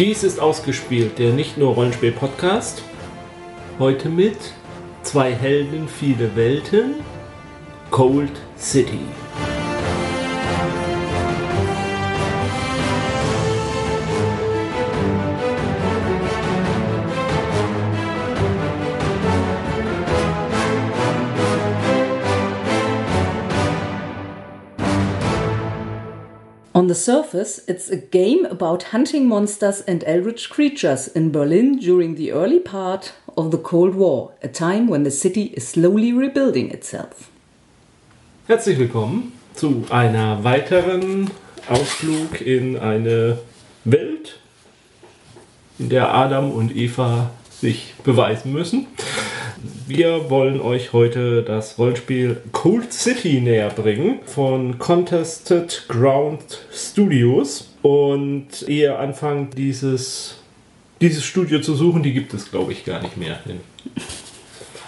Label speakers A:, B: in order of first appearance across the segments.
A: Dies ist ausgespielt, der nicht nur Rollenspiel-Podcast. Heute mit zwei Helden, viele Welten. Cold City.
B: The surface, it's a game about hunting monsters and eldritch creatures in Berlin during the early part of the Cold War, a time when the city is slowly rebuilding itself.
A: Herzlich willkommen zu einer weiteren Ausflug in eine Welt, in der Adam und Eva sich beweisen müssen. Wir wollen euch heute das Rollenspiel Cold City näher bringen von Contested Ground Studios. Und ehe anfangt, dieses, dieses Studio zu suchen, die gibt es, glaube ich, gar nicht mehr.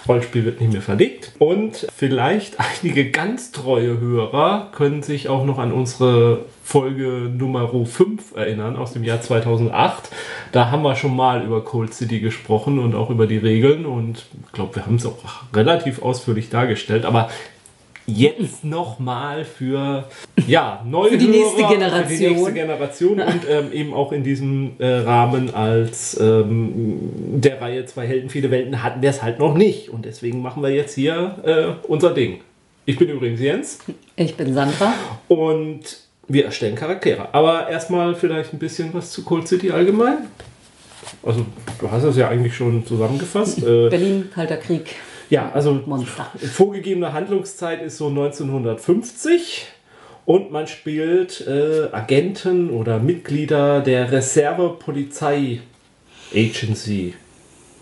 A: Rollenspiel wird nicht mehr verlegt. Und vielleicht einige ganz treue Hörer können sich auch noch an unsere Folge Nummer 5 erinnern aus dem Jahr 2008. Da haben wir schon mal über Cold City gesprochen und auch über die Regeln und ich glaube, wir haben es auch relativ ausführlich dargestellt. Aber jetzt nochmal für ja, neue
B: für die
A: Hörer,
B: nächste Generation,
A: für die nächste Generation und ähm, eben auch in diesem äh, Rahmen als ähm, der Reihe Zwei Helden, viele Welten hatten wir es halt noch nicht und deswegen machen wir jetzt hier äh, unser Ding. Ich bin übrigens Jens.
B: Ich bin Sandra.
A: Und wir erstellen Charaktere. Aber erstmal vielleicht ein bisschen was zu Cold City allgemein. Also, du hast es ja eigentlich schon zusammengefasst. Äh,
B: Berlin, Kalter Krieg.
A: Ja, also
B: Monster.
A: vorgegebene Handlungszeit ist so 1950 und man spielt äh, Agenten oder Mitglieder der Reserve-Polizei Agency.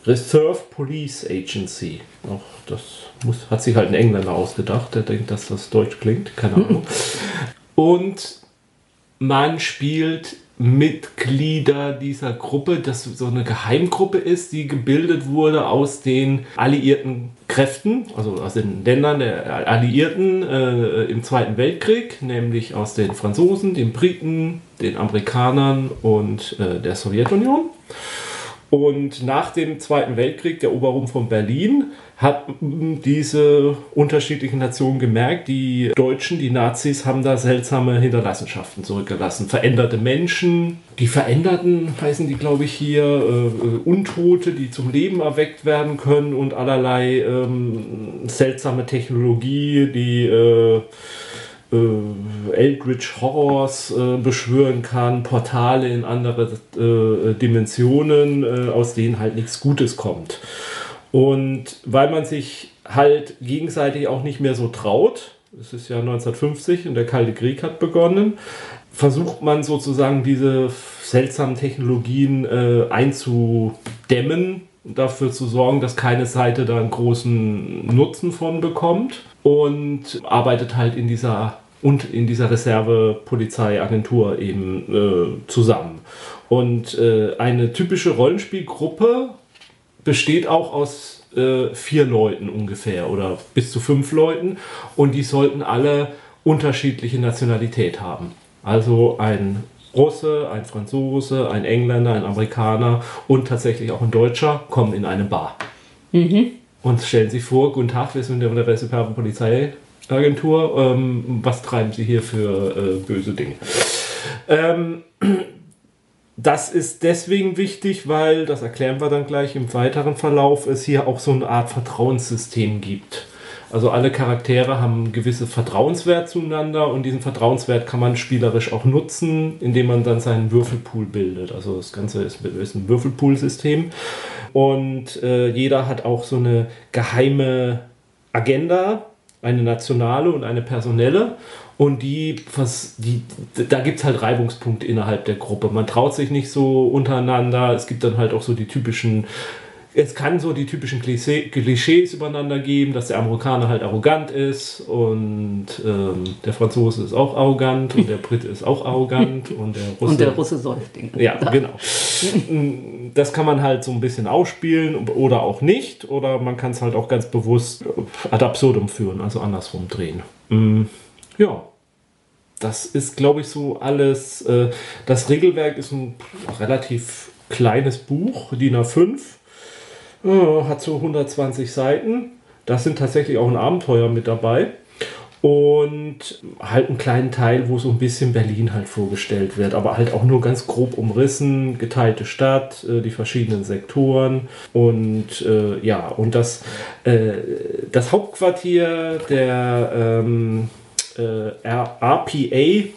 A: Reserve Police Agency. Auch das muss, hat sich halt ein Engländer ausgedacht, der denkt, dass das deutsch klingt. Keine Ahnung. Und man spielt Mitglieder dieser Gruppe, das so eine Geheimgruppe ist, die gebildet wurde aus den alliierten Kräften, also aus den Ländern der Alliierten äh, im Zweiten Weltkrieg, nämlich aus den Franzosen, den Briten, den Amerikanern und äh, der Sowjetunion. Und nach dem Zweiten Weltkrieg, der Eroberung von Berlin, hat diese unterschiedlichen Nationen gemerkt, die Deutschen, die Nazis haben da seltsame Hinterlassenschaften zurückgelassen. Veränderte Menschen, die Veränderten heißen die, glaube ich, hier, äh, Untote, die zum Leben erweckt werden können und allerlei ähm, seltsame Technologie, die äh, äh, Eldritch Horrors äh, beschwören kann, Portale in andere äh, Dimensionen, äh, aus denen halt nichts Gutes kommt. Und weil man sich halt gegenseitig auch nicht mehr so traut, es ist ja 1950 und der Kalte Krieg hat begonnen, versucht man sozusagen diese seltsamen Technologien äh, einzudämmen dafür zu sorgen, dass keine Seite da einen großen Nutzen von bekommt und arbeitet halt in dieser und in dieser Reserve-Polizeiagentur eben äh, zusammen. Und äh, eine typische Rollenspielgruppe besteht auch aus äh, vier Leuten ungefähr oder bis zu fünf Leuten und die sollten alle unterschiedliche Nationalität haben. Also ein Russe, ein Franzose, ein Engländer, ein Amerikaner und tatsächlich auch ein Deutscher kommen in eine Bar. Mhm. Und stellen sich vor, guten Tag, wir sind der Reserve Polizeiagentur. Ähm, was treiben Sie hier für äh, böse Dinge? Ähm, das ist deswegen wichtig, weil, das erklären wir dann gleich im weiteren Verlauf, es hier auch so eine Art Vertrauenssystem gibt. Also alle Charaktere haben einen gewissen Vertrauenswert zueinander und diesen Vertrauenswert kann man spielerisch auch nutzen, indem man dann seinen Würfelpool bildet. Also das Ganze ist, ist ein Würfelpool-System und äh, jeder hat auch so eine geheime Agenda, eine nationale und eine personelle. Und die, was, die, da gibt es halt Reibungspunkte innerhalb der Gruppe. Man traut sich nicht so untereinander. Es gibt dann halt auch so die typischen es kann so die typischen Klischees übereinander geben, dass der Amerikaner halt arrogant ist und ähm, der Franzose ist auch arrogant und der Brite ist auch arrogant und der Russe.
B: Und der Russe säuft
A: Ja, genau. Das kann man halt so ein bisschen ausspielen oder auch nicht. Oder man kann es halt auch ganz bewusst ad absurdum führen, also andersrum drehen. Mm, ja. das ist, glaube ich, so alles. Äh, das Regelwerk ist ein relativ kleines Buch, DIN A5. Hat so 120 Seiten. Da sind tatsächlich auch ein Abenteuer mit dabei. Und halt einen kleinen Teil, wo so ein bisschen Berlin halt vorgestellt wird, aber halt auch nur ganz grob umrissen, geteilte Stadt, äh, die verschiedenen Sektoren und äh, ja, und das, äh, das Hauptquartier der ähm, äh, RPA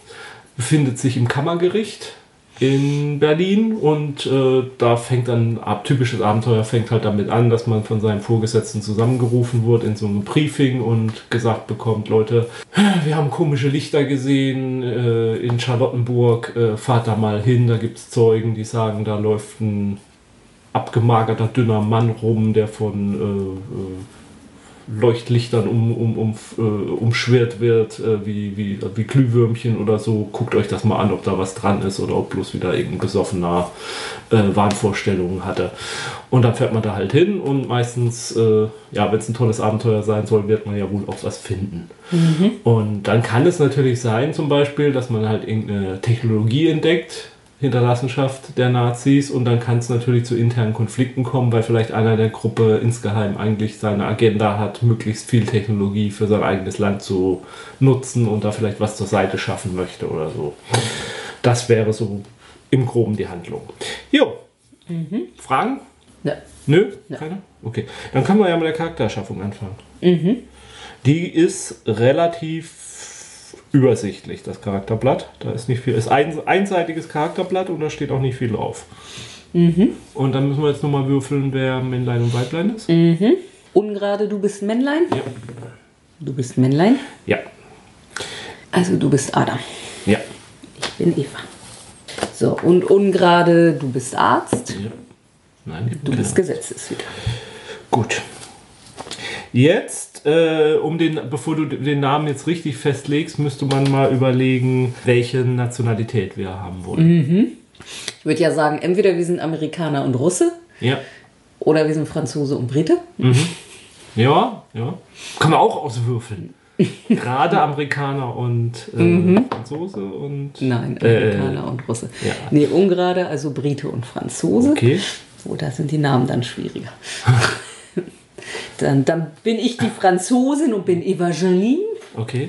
A: befindet sich im Kammergericht in Berlin und äh, da fängt dann ab typisches Abenteuer fängt halt damit an, dass man von seinem Vorgesetzten zusammengerufen wird in so einem Briefing und gesagt bekommt, Leute, wir haben komische Lichter gesehen äh, in Charlottenburg, äh, fahrt da mal hin, da gibt es Zeugen, die sagen, da läuft ein abgemagerter dünner Mann rum, der von äh, äh, Leuchtlichtern um, um, um, äh, umschwirrt wird, äh, wie, wie, wie Glühwürmchen oder so. Guckt euch das mal an, ob da was dran ist oder ob bloß wieder irgendein besoffener äh, Wahnvorstellungen hatte. Und dann fährt man da halt hin und meistens, äh, ja, wenn es ein tolles Abenteuer sein soll, wird man ja wohl auch was finden. Mhm. Und dann kann es natürlich sein, zum Beispiel, dass man halt irgendeine Technologie entdeckt, Hinterlassenschaft der Nazis und dann kann es natürlich zu internen Konflikten kommen, weil vielleicht einer der Gruppe insgeheim eigentlich seine Agenda hat, möglichst viel Technologie für sein eigenes Land zu nutzen und da vielleicht was zur Seite schaffen möchte oder so. Das wäre so im Groben die Handlung. Jo. Mhm. Fragen?
B: Ja.
A: Nö? Ja. Keine? Okay. Dann können wir ja mit der Charakterschaffung anfangen. Mhm. Die ist relativ übersichtlich, das Charakterblatt. Da ist nicht viel. Es ist ein einseitiges Charakterblatt und da steht auch nicht viel drauf. Mhm. Und dann müssen wir jetzt nochmal würfeln, wer Männlein und Weiblein ist.
B: Mhm. Ungerade, du bist Männlein?
A: Ja.
B: Du bist Männlein?
A: Ja.
B: Also du bist Adam.
A: Ja.
B: Ich bin Eva. So, und ungerade, du bist Arzt.
A: Ja. Nein,
B: du bist Gesetzeshüter.
A: Gut. Jetzt, äh, um den, bevor du den Namen jetzt richtig festlegst, müsste man mal überlegen, welche Nationalität wir haben wollen.
B: Mhm. Ich würde ja sagen, entweder wir sind Amerikaner und Russe.
A: Ja.
B: Oder wir sind Franzose und Brite.
A: Mhm. Ja, ja. Kann man auch auswürfeln. Gerade Amerikaner und äh, mhm. Franzose und.
B: Nein, Amerikaner äh, und Russe. Ja. Nee, ungerade, also Brite und Franzose.
A: Okay.
B: So, da sind die Namen dann schwieriger. Dann, dann bin ich die Franzosin und bin Evangeline.
A: Okay.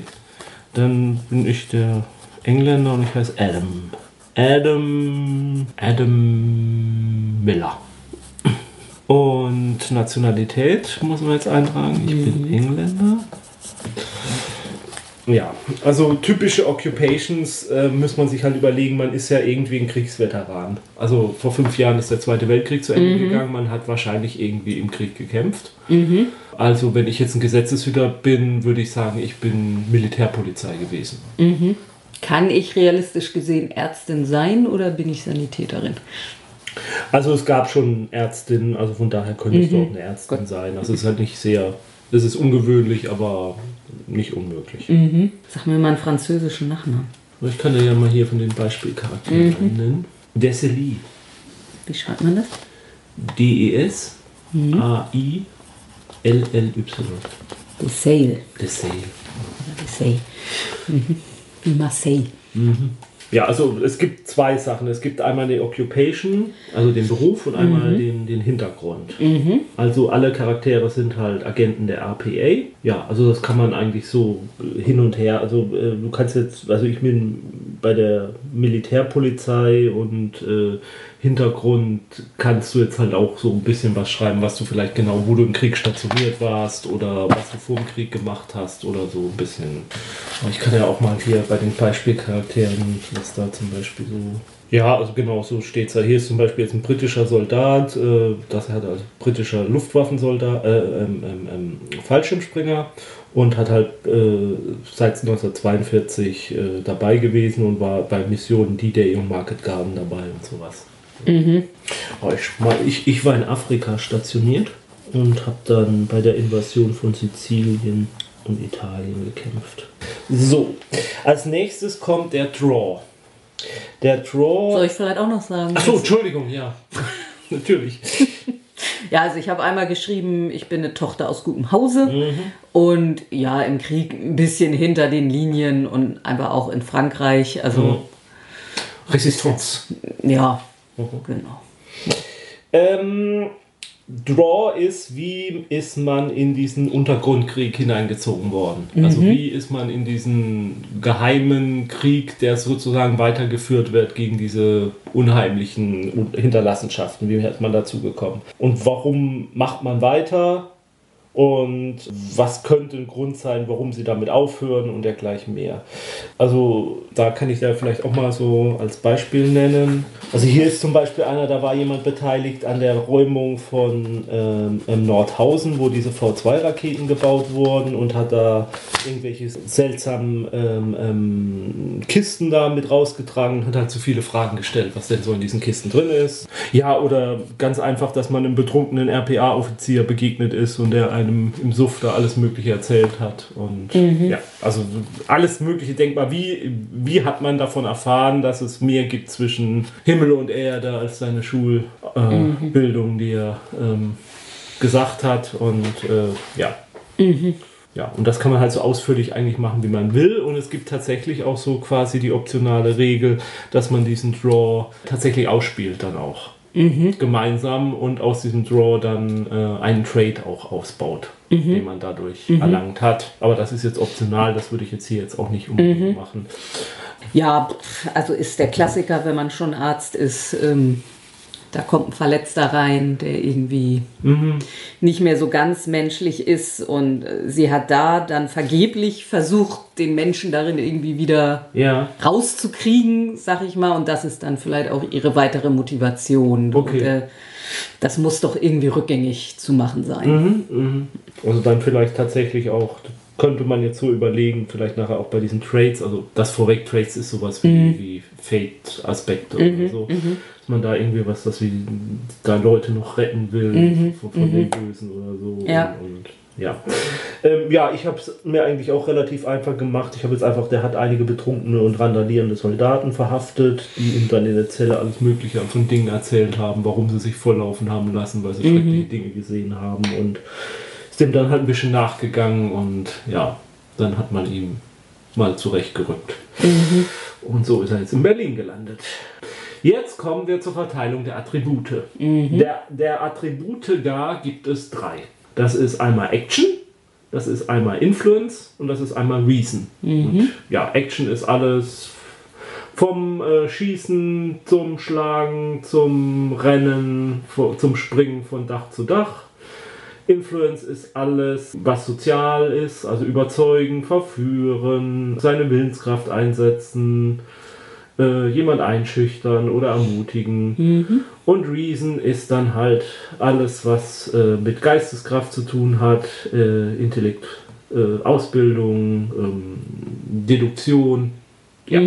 A: Dann bin ich der Engländer und ich heiße Adam. Adam. Adam Miller. Und Nationalität muss man jetzt eintragen. Ich bin mhm. Engländer. Ja, also typische Occupations äh, muss man sich halt überlegen, man ist ja irgendwie ein Kriegsveteran. Also vor fünf Jahren ist der Zweite Weltkrieg zu Ende mhm. gegangen, man hat wahrscheinlich irgendwie im Krieg gekämpft. Mhm. Also wenn ich jetzt ein Gesetzeshüter bin, würde ich sagen, ich bin Militärpolizei gewesen.
B: Mhm. Kann ich realistisch gesehen Ärztin sein oder bin ich Sanitäterin?
A: Also es gab schon Ärztinnen, also von daher könntest du mhm. auch eine Ärztin Gott. sein. Also es ist halt nicht sehr, es ist ungewöhnlich, aber nicht unmöglich.
B: Mhm. Sag mir mal einen französischen Nachnamen.
A: Ich kann dir ja mal hier von den Beispielcharakteren mhm. nennen. Deseli.
B: Wie schreibt man das?
A: D-E-S-A-I-L-L-Y.
B: Desailles.
A: Desailles.
B: Desailles. Mhm. Marseille.
A: Mhm. Ja, also es gibt zwei Sachen. Es gibt einmal die Occupation, also den Beruf, und einmal mhm. den, den Hintergrund. Mhm. Also alle Charaktere sind halt Agenten der RPA. Ja, also das kann man eigentlich so hin und her. Also äh, du kannst jetzt, also ich bin bei der Militärpolizei und äh, Hintergrund kannst du jetzt halt auch so ein bisschen was schreiben, was du vielleicht genau, wo du im Krieg stationiert warst oder was du vor dem Krieg gemacht hast oder so ein bisschen. Aber ich kann ja auch mal hier bei den Beispielcharakteren, was da zum Beispiel so. Ja, also genau, so steht es ja. Hier ist zum Beispiel jetzt ein britischer Soldat, äh, das hat also britischer Luftwaffensoldat, äh, ähm, ähm, ähm, Fallschirmspringer und hat halt äh, seit 1942 äh, dabei gewesen und war bei Missionen D-Day und Market Garden dabei und sowas. Mhm. Ich, ich, ich war in Afrika stationiert und habe dann bei der Invasion von Sizilien und Italien gekämpft. So, als nächstes kommt der Draw. Der Draw.
B: Soll ich vielleicht auch noch sagen?
A: Achso, Entschuldigung, ja. Natürlich.
B: Ja, also ich habe einmal geschrieben, ich bin eine Tochter aus gutem Hause und ja, im Krieg ein bisschen hinter den Linien und einfach auch in Frankreich. Also
A: Resistance.
B: ja, genau.
A: Ähm, Draw ist, wie ist man in diesen Untergrundkrieg hineingezogen worden? Also wie ist man in diesen geheimen Krieg, der sozusagen weitergeführt wird gegen diese unheimlichen Hinterlassenschaften? Wie ist man dazu gekommen? Und warum macht man weiter? Und was könnte ein Grund sein, warum sie damit aufhören und dergleichen mehr? Also da kann ich da vielleicht auch mal so als Beispiel nennen. Also hier ist zum Beispiel einer, da war jemand beteiligt an der Räumung von ähm, Nordhausen, wo diese V2-Raketen gebaut wurden und hat da irgendwelche seltsamen ähm, ähm, Kisten da mit rausgetragen und hat halt so viele Fragen gestellt, was denn so in diesen Kisten drin ist. Ja, oder ganz einfach, dass man einem betrunkenen RPA-Offizier begegnet ist und der einem im Suff da alles Mögliche erzählt hat. Und ja, also alles Mögliche denkbar. Wie, wie hat man davon erfahren, dass es mehr gibt zwischen Himmel und Erde als seine Schulbildung, äh, Bildung, die er ähm, gesagt hat? Und äh, ja. Ja, und das kann man halt so ausführlich eigentlich machen, wie man will. Und es gibt tatsächlich auch so quasi die optionale Regel, dass man diesen Draw tatsächlich ausspielt dann auch. Gemeinsam und aus diesem Draw dann äh, einen Trade auch ausbaut, den man dadurch erlangt hat. Aber das ist jetzt optional, das würde ich jetzt hier jetzt auch nicht unbedingt machen.
B: Ja, also ist der Klassiker, wenn man schon Arzt ist, ähm, da kommt ein Verletzter rein, der irgendwie nicht mehr so ganz menschlich ist und äh, sie hat da dann vergeblich versucht, den Menschen darin irgendwie wieder
A: Ja.
B: rauszukriegen, sag ich mal, und das ist dann vielleicht auch ihre weitere Motivation.
A: Okay.
B: Und, äh, das muss doch irgendwie rückgängig zu machen sein.
A: Also dann vielleicht tatsächlich auch, könnte man jetzt so überlegen, vielleicht nachher auch bei diesen Trades, also das vorweg Trades ist sowas wie, wie Fate-Aspekte oder so, dass man da irgendwie was, dass wie da Leute noch retten will von, von den Bösen oder so.
B: Ja.
A: Und, und ja. Ähm, ja, ich habe es mir eigentlich auch relativ einfach gemacht. Ich habe jetzt einfach, der hat einige betrunkene und randalierende Soldaten verhaftet, die ihm dann in der Zelle alles Mögliche von Dingen erzählt haben, warum sie sich volllaufen haben lassen, weil sie schreckliche Dinge gesehen haben und ist dem dann halt ein bisschen nachgegangen und ja, dann hat man ihn mal zurechtgerückt. Und so ist er jetzt in Berlin gelandet. Jetzt kommen wir zur Verteilung der Attribute. Der, der Attribute gar gibt es drei. Das ist einmal Action, das ist einmal Influence und das ist einmal Reason. Und ja, Action ist alles vom äh, Schießen zum Schlagen, zum Rennen, zum Springen von Dach zu Dach. Influence ist alles, was sozial ist, also überzeugen, verführen, seine Willenskraft einsetzen, äh, jemand einschüchtern oder ermutigen. Und Reason ist dann halt alles, was äh, mit Geisteskraft zu tun hat, äh, Intellekt, äh, Ausbildung, ähm, Deduktion. Ja.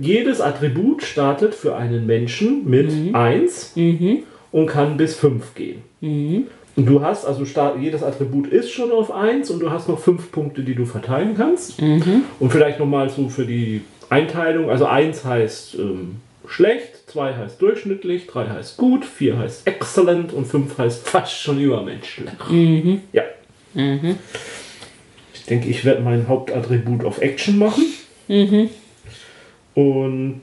A: Jedes Attribut startet für einen Menschen mit 1 und kann bis 5 gehen. Und du hast, also start, jedes Attribut ist schon auf 1 und du hast noch 5 Punkte, die du verteilen kannst. Und vielleicht nochmal so für die Einteilung. Also 1 heißt ähm, schlecht, 2 heißt durchschnittlich, 3 heißt gut, 4 heißt excellent und 5 heißt fast schon übermenschlich. Ja. Ich denke, ich werde mein Hauptattribut auf Action machen. Und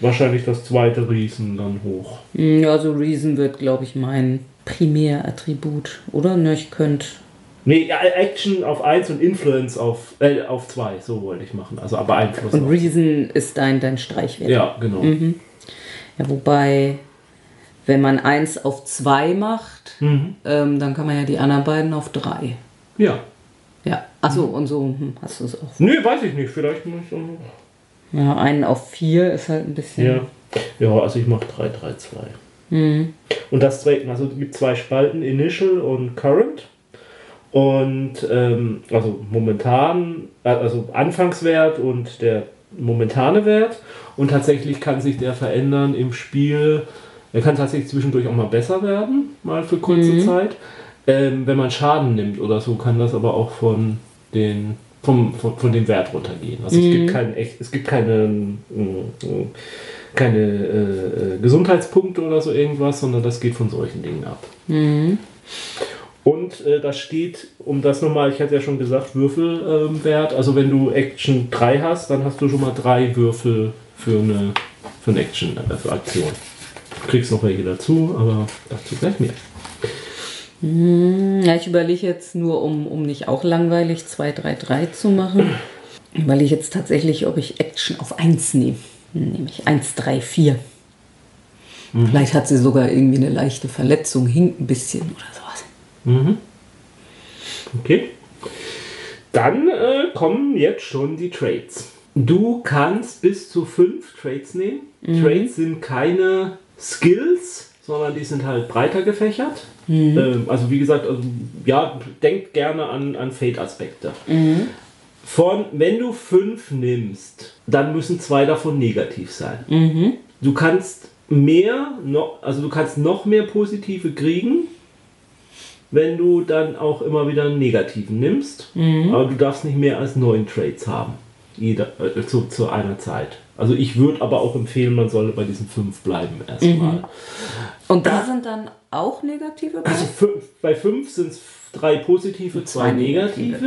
A: wahrscheinlich das zweite Riesen dann hoch.
B: Ja, so Reason wird, glaube ich, mein Primärattribut, oder? Ne, ich könnte.
A: Nee, Action auf 1 und Influence auf 2, äh, auf zwei, so wollte ich machen. Also aber Einfluss.
B: Und
A: auf-
B: Reason ist dein, dein Streichwert.
A: ja, genau.
B: Ja, wobei, wenn man eins auf zwei macht,
A: Mhm.
B: ähm, dann kann man ja die anderen beiden auf drei.
A: Ja.
B: Ja, achso, und so hm, hast du es auch.
A: Nee, weiß ich nicht. Vielleicht muss ich auch noch.
B: Ja, einen auf vier ist halt ein bisschen.
A: Ja. Ja, also ich mache 3, 3, 2. Und das trägt, also es gibt zwei Spalten, Initial und Current. Und ähm, also momentan, äh, also Anfangswert und der momentane Wert. Und tatsächlich kann sich der verändern im Spiel. Er kann tatsächlich zwischendurch auch mal besser werden, mal für kurze Zeit. Ähm, wenn man Schaden nimmt oder so, kann das aber auch von den vom, von, von dem Wert runtergehen. Also es gibt keinen echt, es gibt keine, äh, keine äh, äh, Gesundheitspunkte oder so irgendwas, sondern das geht von solchen Dingen ab. Und äh, da steht, um das nochmal, ich hatte ja schon gesagt, Würfelwert. also wenn du Action 3 hast, dann hast du schon mal drei Würfel für eine, für eine Action, äh, für Aktion. Du kriegst noch welche dazu, aber dazu gleich mehr.
B: Ja, ich überlege jetzt nur, um, um nicht auch langweilig 2, 3, 3 zu machen. Überlege ich jetzt tatsächlich, ob ich Action auf 1 nehme. Nehme ich 1, 3, 4. Vielleicht hat sie sogar irgendwie eine leichte Verletzung, hinkt ein bisschen oder sowas.
A: Mhm. Okay. Dann äh, kommen jetzt schon die Trades. Du kannst bis zu fünf Trades nehmen. Trades sind keine Skills, sondern die sind halt breiter gefächert. Ähm, also wie gesagt, also, ja, denkt gerne an, an Fate-Aspekte. Von, wenn du fünf nimmst, dann müssen zwei davon negativ sein. Du kannst mehr, noch, also du kannst noch mehr positive kriegen, wenn du dann auch immer wieder einen negativen nimmst. Aber du darfst nicht mehr als neun Trades haben. Jeder, äh, zu, zu einer Zeit. Also ich würde aber auch empfehlen, man solle bei diesen fünf bleiben erstmal.
B: Und da sind dann auch negative
A: Also fünf, bei fünf sind es drei positive, zwei negative.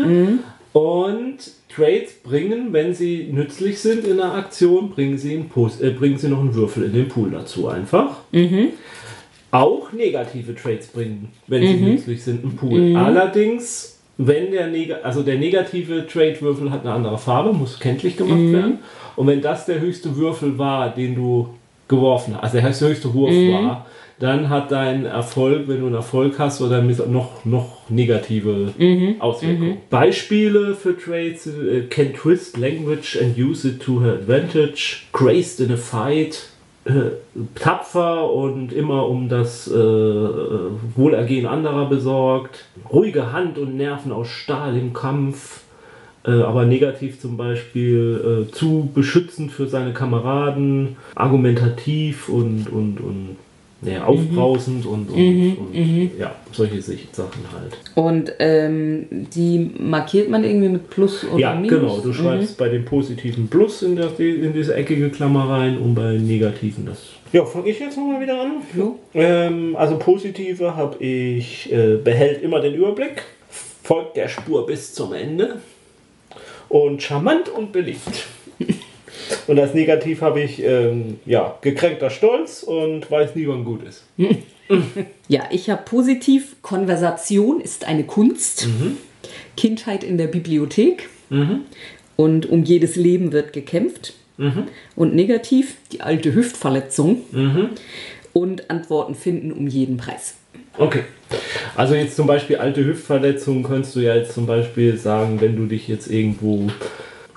A: Und Trades bringen, wenn sie nützlich sind in der Aktion, bringen sie, einen äh, bringen sie noch einen Würfel in den Pool dazu einfach. Auch negative Trades bringen, wenn sie nützlich sind, einen Pool. Allerdings, wenn der, Neg also der negative Trade-Würfel hat eine andere Farbe, muss kenntlich gemacht werden. Und wenn das der höchste Würfel war, den du geworfen hast, also der höchste Wurf war, dann hat dein Erfolg, wenn du einen Erfolg hast, oder noch, noch negative Auswirkungen. Beispiele für Trades äh, can twist language and use it to her advantage, graced in a fight, tapfer und immer um das äh, Wohlergehen anderer besorgt, ruhige Hand und Nerven aus Stahl im Kampf, äh, aber negativ zum Beispiel äh, zu beschützend für seine Kameraden, argumentativ und, und, und naja, aufbrausend und, und, und ja, solche Sachen halt.
B: Und ähm, die markiert man irgendwie mit Plus oder
A: Ja,
B: Minus?
A: genau. Du schreibst bei den positiven Plus in, der, in diese eckige Klammer rein und bei negativen das. Ja, fange ich jetzt nochmal wieder an.
B: Jo.
A: Ähm, also positive habe ich, äh, behält immer den Überblick, folgt der Spur bis zum Ende und charmant und beliebt. Und als Negativ habe ich ähm, ja, gekränkter Stolz und weiß nie, wann gut ist.
B: Ja, ich habe positiv, Konversation ist eine Kunst. Kindheit in der Bibliothek. Und um jedes Leben wird gekämpft. Und negativ, die alte Hüftverletzung. Und Antworten finden um jeden Preis.
A: Okay. Also jetzt zum Beispiel alte Hüftverletzungen könntest du ja jetzt zum Beispiel sagen, wenn du dich jetzt irgendwo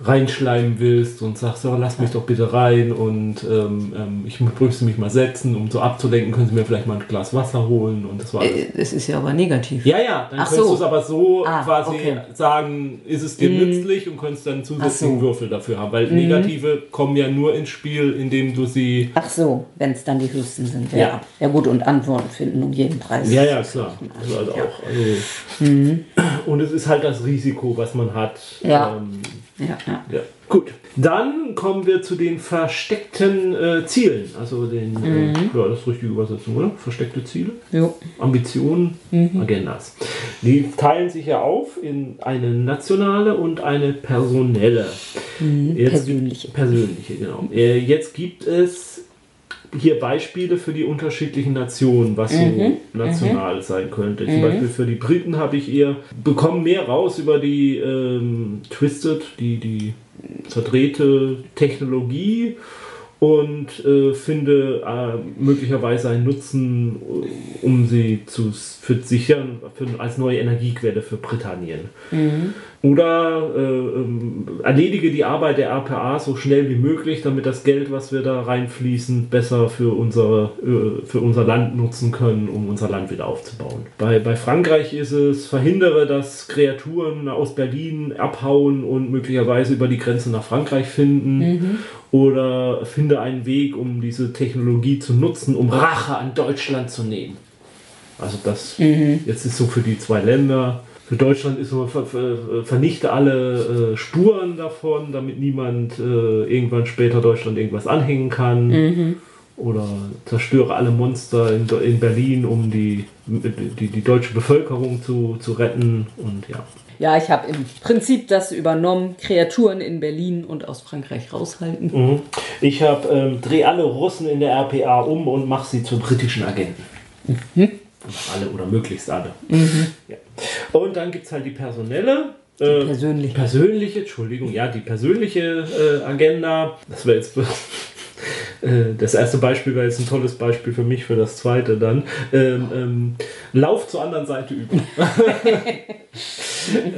A: reinschleimen willst und sagst, oh, lass mich doch bitte rein und ähm, ähm, ich müsste mich mal setzen, um so abzulenken, können Sie mir vielleicht mal ein Glas Wasser holen und das war alles.
B: Äh, Es ist ja aber negativ.
A: Ja, ja, dann
B: Ach
A: könntest
B: so.
A: du es aber so
B: Ah,
A: quasi
B: okay.
A: sagen, ist es dir nützlich und könntest dann zusätzlichen
B: so.
A: Würfel dafür haben, weil negative kommen ja nur ins Spiel, indem du sie
B: Ach so, wenn es dann die höchsten sind. Ja.
A: Ja.
B: ja. gut, und Antworten finden um jeden Preis.
A: Ja, ja, klar. Also halt auch. Also, Und es ist halt das Risiko, was man hat.
B: Ja.
A: Ähm,
B: Ja, ja.
A: ja. Gut. Dann kommen wir zu den versteckten äh, Zielen. Also den, äh, ja, das ist richtige Übersetzung, oder? Versteckte Ziele.
B: Jo.
A: Ambitionen, Agendas. Die teilen sich ja auf in eine nationale und eine personelle. Jetzt-
B: persönliche.
A: Persönliche, genau. Äh, Jetzt gibt es hier Beispiele für die unterschiedlichen Nationen, was so national sein könnte. Zum Beispiel für die Briten habe ich eher bekommen mehr raus über die ähm, Twisted, die, die verdrehte Technologie und äh, finde äh, möglicherweise einen Nutzen, äh, um sie zu für sichern für, als neue Energiequelle für Britannien. Oder äh, ähm, erledige die Arbeit der RPA so schnell wie möglich, damit das Geld, was wir da reinfließen, besser für, unsere, äh, für unser Land nutzen können, um unser Land wieder aufzubauen. Bei, bei Frankreich ist es, verhindere, dass Kreaturen aus Berlin abhauen und möglicherweise über die Grenze nach Frankreich finden. Oder finde einen Weg, um diese Technologie zu nutzen, um Rache an Deutschland zu nehmen. Also das jetzt ist so für die zwei Länder. Für Deutschland ist so, ver, ver, vernichte alle äh, Spuren davon, damit niemand äh, irgendwann später Deutschland irgendwas anhängen kann. oder zerstöre alle Monster in, in Berlin, um die, die, die deutsche Bevölkerung zu, zu retten. Und ja.
B: Ja, ich habe im Prinzip das übernommen, Kreaturen in Berlin und aus Frankreich raushalten.
A: Mhm. Ich habe ähm, dreh alle Russen in der RPA um und mache sie zu britischen Agenten. Mhm. Alle oder möglichst alle. Mhm. Ja. Und dann gibt es halt die personelle.
B: Äh, persönliche.
A: Persönliche, Entschuldigung, ja, die persönliche äh, Agenda. Das wäre jetzt das erste Beispiel wäre jetzt ein tolles Beispiel für mich, für das zweite dann. Ähm, ähm, Lauf zur anderen Seite über.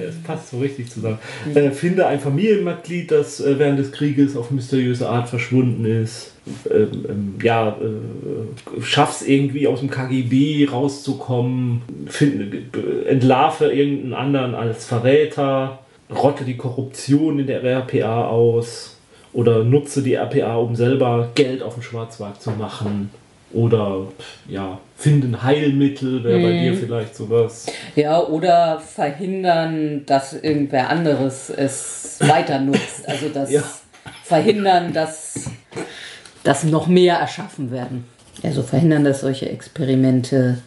A: Es passt so richtig zusammen. Äh, finde ein Familienmitglied, das äh, während des Krieges auf mysteriöse Art verschwunden ist. Ähm, ähm, ja, äh, schaff's irgendwie aus dem KGB rauszukommen. Finde, entlarve irgendeinen anderen als Verräter. Rotte die Korruption in der RPA aus. Oder nutze die RPA, um selber Geld auf dem Schwarzmarkt zu machen. Oder ja, finden Heilmittel, wäre bei dir mhm. vielleicht sowas.
B: Ja, oder verhindern, dass irgendwer anderes es weiter nutzt. Also das ja. verhindern, dass, dass noch mehr erschaffen werden. Also verhindern, dass solche Experimente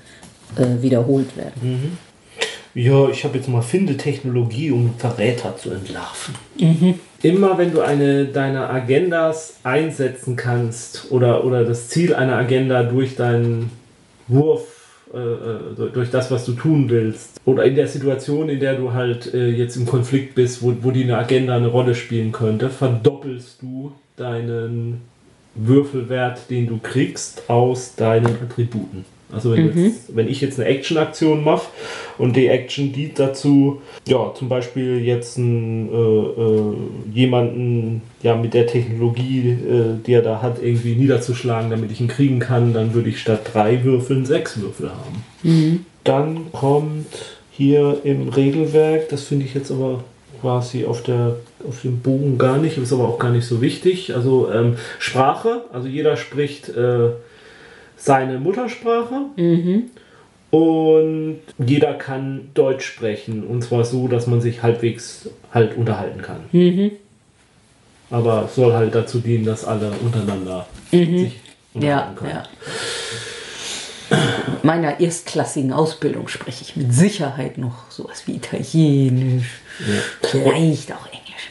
B: äh, wiederholt werden.
A: Mhm. Ja, ich habe jetzt mal finde Technologie, um Verräter zu entlarven. Mhm immer wenn du eine deiner Agendas einsetzen kannst oder, oder das Ziel einer Agenda durch deinen Wurf, äh, äh durch das, was du tun willst, oder in der Situation, in der du halt äh, jetzt im Konflikt bist, wo, wo die eine Agenda eine Rolle spielen könnte, verdoppelst du deinen Würfelwert, den du kriegst, aus deinen Attributen. Also wenn, mhm. jetzt, wenn ich jetzt eine Action-Aktion mache und die Action dient dazu, ja, zum Beispiel jetzt einen, äh, äh, jemanden ja, mit der Technologie, äh, die er da hat, irgendwie niederzuschlagen, damit ich ihn kriegen kann, dann würde ich statt drei Würfeln sechs Würfel haben. Mhm. Dann kommt hier im Regelwerk, das finde ich jetzt aber quasi auf, der, auf dem Bogen gar nicht, ist aber auch gar nicht so wichtig. Also ähm, Sprache, also jeder spricht äh, seine Muttersprache. Mhm. Und jeder kann Deutsch sprechen. Und zwar so, dass man sich halbwegs halt unterhalten kann. Mhm. Aber es soll halt dazu dienen, dass alle untereinander mhm. sich unterhalten können. Ja.
B: Meiner erstklassigen Ausbildung spreche ich mit Sicherheit noch sowas wie Italienisch, ja. vielleicht auch Englisch.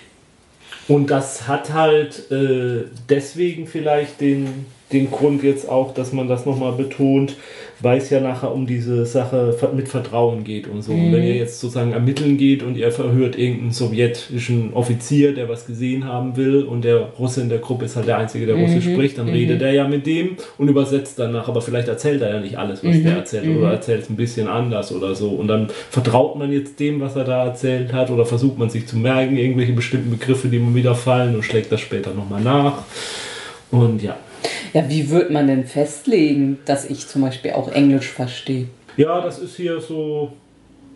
A: Und das hat halt äh, deswegen vielleicht den den Grund jetzt auch, dass man das nochmal betont, weil es ja nachher um diese Sache mit Vertrauen geht und so. Mhm. Und wenn ihr jetzt sozusagen ermitteln geht und ihr verhört irgendeinen sowjetischen Offizier, der was gesehen haben will und der Russe in der Gruppe ist halt der Einzige, der mhm. Russisch spricht, dann mhm. redet er ja mit dem und übersetzt danach, aber vielleicht erzählt er ja nicht alles, was der mhm. erzählt oder mhm. erzählt es ein bisschen anders oder so. Und dann vertraut man jetzt dem, was er da erzählt hat oder versucht man sich zu merken, irgendwelche bestimmten Begriffe, die mir wieder fallen und schlägt das später nochmal nach. Und ja.
B: Ja, wie wird man denn festlegen, dass ich zum Beispiel auch Englisch verstehe?
A: Ja, das ist hier so,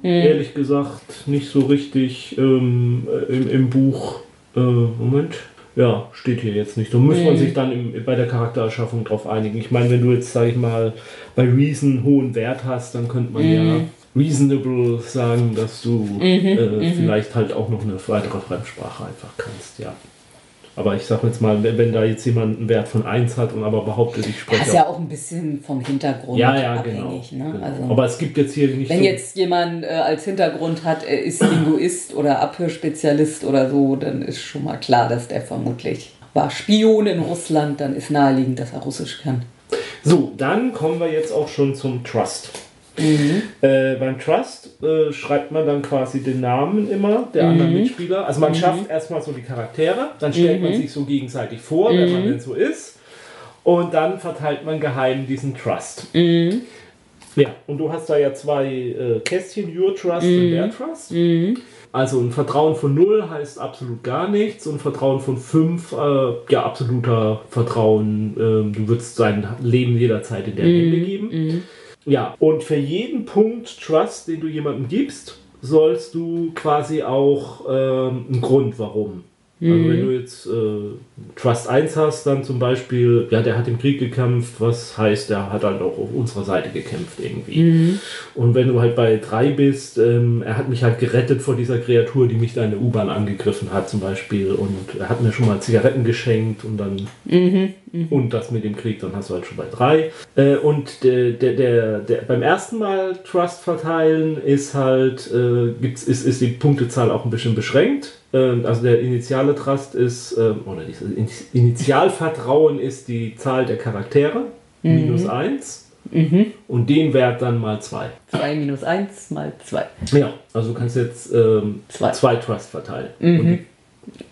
A: hm. ehrlich gesagt, nicht so richtig ähm, im, im, Buch. Äh, Moment. Ja, steht hier jetzt nicht. Da muss hm. man sich dann im, bei der Charaktererschaffung drauf einigen. Ich meine, wenn du jetzt, sag ich mal, bei Reason hohen Wert hast, dann könnte man hm. ja reasonable sagen, dass du mhm, äh, mhm. vielleicht halt auch noch eine weitere Fremdsprache einfach kannst, ja. Aber ich sag jetzt mal, wenn, wenn, da jetzt jemand einen Wert von 1 hat und aber behauptet, ich spreche.
B: Das ist ja auch ein bisschen vom Hintergrund
A: ja, ja, abhängig. Genau, ne? genau. Also, aber es gibt jetzt hier nicht.
B: Wenn so jetzt jemand äh, als Hintergrund hat, er ist Linguist oder Abhörspezialist oder so, dann ist schon mal klar, dass der vermutlich war Spion in Russland, dann ist naheliegend, dass er Russisch kann.
A: So, dann kommen wir jetzt auch schon zum Trust. Mhm. Äh, beim Trust äh, schreibt man dann quasi den Namen immer der mhm. anderen Mitspieler. Also man mhm. schafft erstmal so die Charaktere, dann stellt man mhm. sich so gegenseitig vor, wer man mhm. denn so ist. Und dann verteilt man geheim diesen Trust. Mhm. Ja, und du hast da ja zwei äh, Kästchen, Your Trust und Their Trust. Also ein Vertrauen von 0 heißt absolut gar nichts und Vertrauen von 5, äh, ja, absoluter Vertrauen. Ähm, du würdest dein Leben jederzeit in der Hände geben. Ja, und für jeden Punkt Trust, den du jemandem gibst, sollst du quasi auch ähm, einen Grund, warum. Also wenn du jetzt äh, Trust 1 hast, dann zum Beispiel, ja, der hat im Krieg gekämpft, was heißt, der hat halt auch auf unserer Seite gekämpft irgendwie. Und wenn du halt bei 3 bist, ähm, er hat mich halt gerettet vor dieser Kreatur, die mich da in der U-Bahn angegriffen hat zum Beispiel. Und er hat mir schon mal Zigaretten geschenkt und dann und das mit dem Krieg, dann hast du halt schon bei 3. Äh, und der, der, der, der, beim ersten Mal Trust verteilen ist halt, äh, gibt's, ist, ist die Punktezahl auch ein bisschen beschränkt. Ähm, also der initiale Trust ist, ähm, oder dieses In- Initialvertrauen ist die Zahl der Charaktere, minus 1. Und den Wert dann mal 2.
B: 2 minus 1 mal 2.
A: Ja, also du kannst jetzt ähm,
B: Zwei.
A: zwei Trust verteilen. Und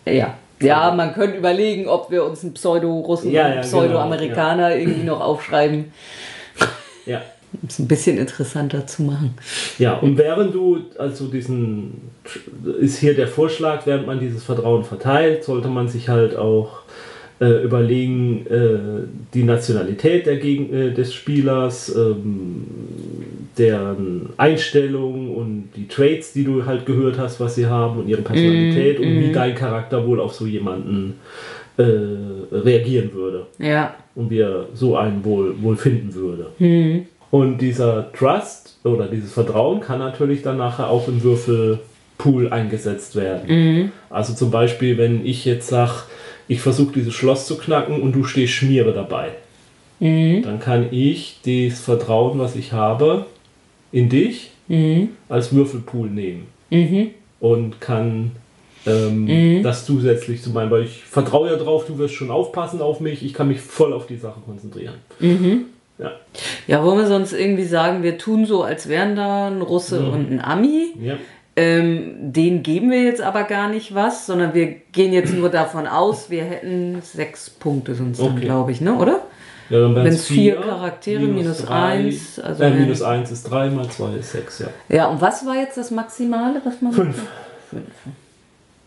B: Ja. Ja, man könnte überlegen, ob wir uns einen Pseudo-Russen
A: Ja, ja,
B: einen Pseudo-Amerikaner irgendwie noch aufschreiben,
A: ja.
B: um es ein bisschen interessanter zu machen.
A: Ja, und während du, also diesen, ist hier der Vorschlag, während man dieses Vertrauen verteilt, sollte man sich halt auch äh, überlegen, äh, die Nationalität der Gegen äh, des Spielers, ähm, deren Einstellung und die Traits, die du halt gehört hast, was sie haben und ihre Personalität und wie dein Charakter wohl auf so jemanden äh, reagieren würde
B: Ja.
A: und wie er so einen wohl, wohl finden würde. Und dieser Trust oder dieses Vertrauen kann natürlich dann nachher auch im Würfelpool eingesetzt werden. Also zum Beispiel, wenn ich jetzt sage, ich versuche dieses Schloss zu knacken und du stehst Schmiere dabei, dann kann ich das Vertrauen, was ich habe, in dich als Würfelpool nehmen und kann ähm, das zusätzlich zu meinen, weil ich vertraue ja drauf, du wirst schon aufpassen auf mich, ich kann mich voll auf die Sache konzentrieren. Ja.
B: Ja, wollen wir sonst irgendwie sagen, wir tun so, als wären da ein Russe und ein Ami.
A: Ja.
B: Ähm, den geben wir jetzt aber gar nicht was, sondern wir gehen jetzt nur davon aus, wir hätten sechs Punkte sonst
A: Okay.
B: glaube ich, ne? oder?
A: Ja, dann
B: Wenn's
A: es
B: vier Charaktere, minus
A: drei,
B: eins, also
A: äh,
B: wenn-
A: minus eins ist 3 mal 2 ist 6, ja.
B: Ja, und was war jetzt das Maximale, was man.
A: Fünf.
B: Fünf.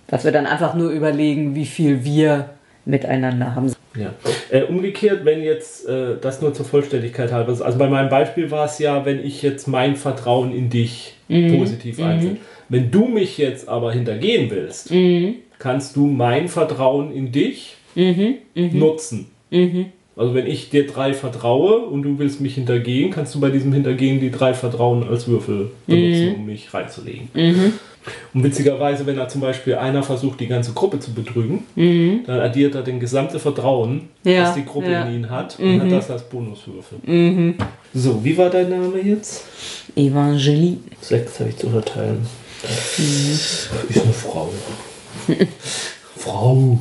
B: Dass wir dann einfach nur überlegen, wie viel wir miteinander haben.
A: ja. Äh, umgekehrt, wenn jetzt äh, das nur zur Vollständigkeit halber ist, also bei meinem Beispiel war es ja, wenn ich jetzt mein Vertrauen in dich
B: Mhm.
A: positiv einsetze. Wenn du mich jetzt aber hintergehen willst,
B: Mhm.
A: kannst du mein Vertrauen in dich
B: Mhm.
A: nutzen. Also wenn ich dir drei vertraue und du willst mich hintergehen, kannst du bei diesem Hintergehen die drei Vertrauen als Würfel benutzen, um mich reinzulegen. Und witzigerweise, wenn da zum Beispiel einer versucht, die ganze Gruppe zu betrügen, dann addiert er den gesamte Vertrauen,
B: Ja,
A: das die Gruppe
B: ja.
A: in ihn hat, und hat das als Bonuswürfel. So, wie war dein Name jetzt?
B: Evangelie.
A: Sechs habe ich zu verteilen. Ist eine Frau. Frau.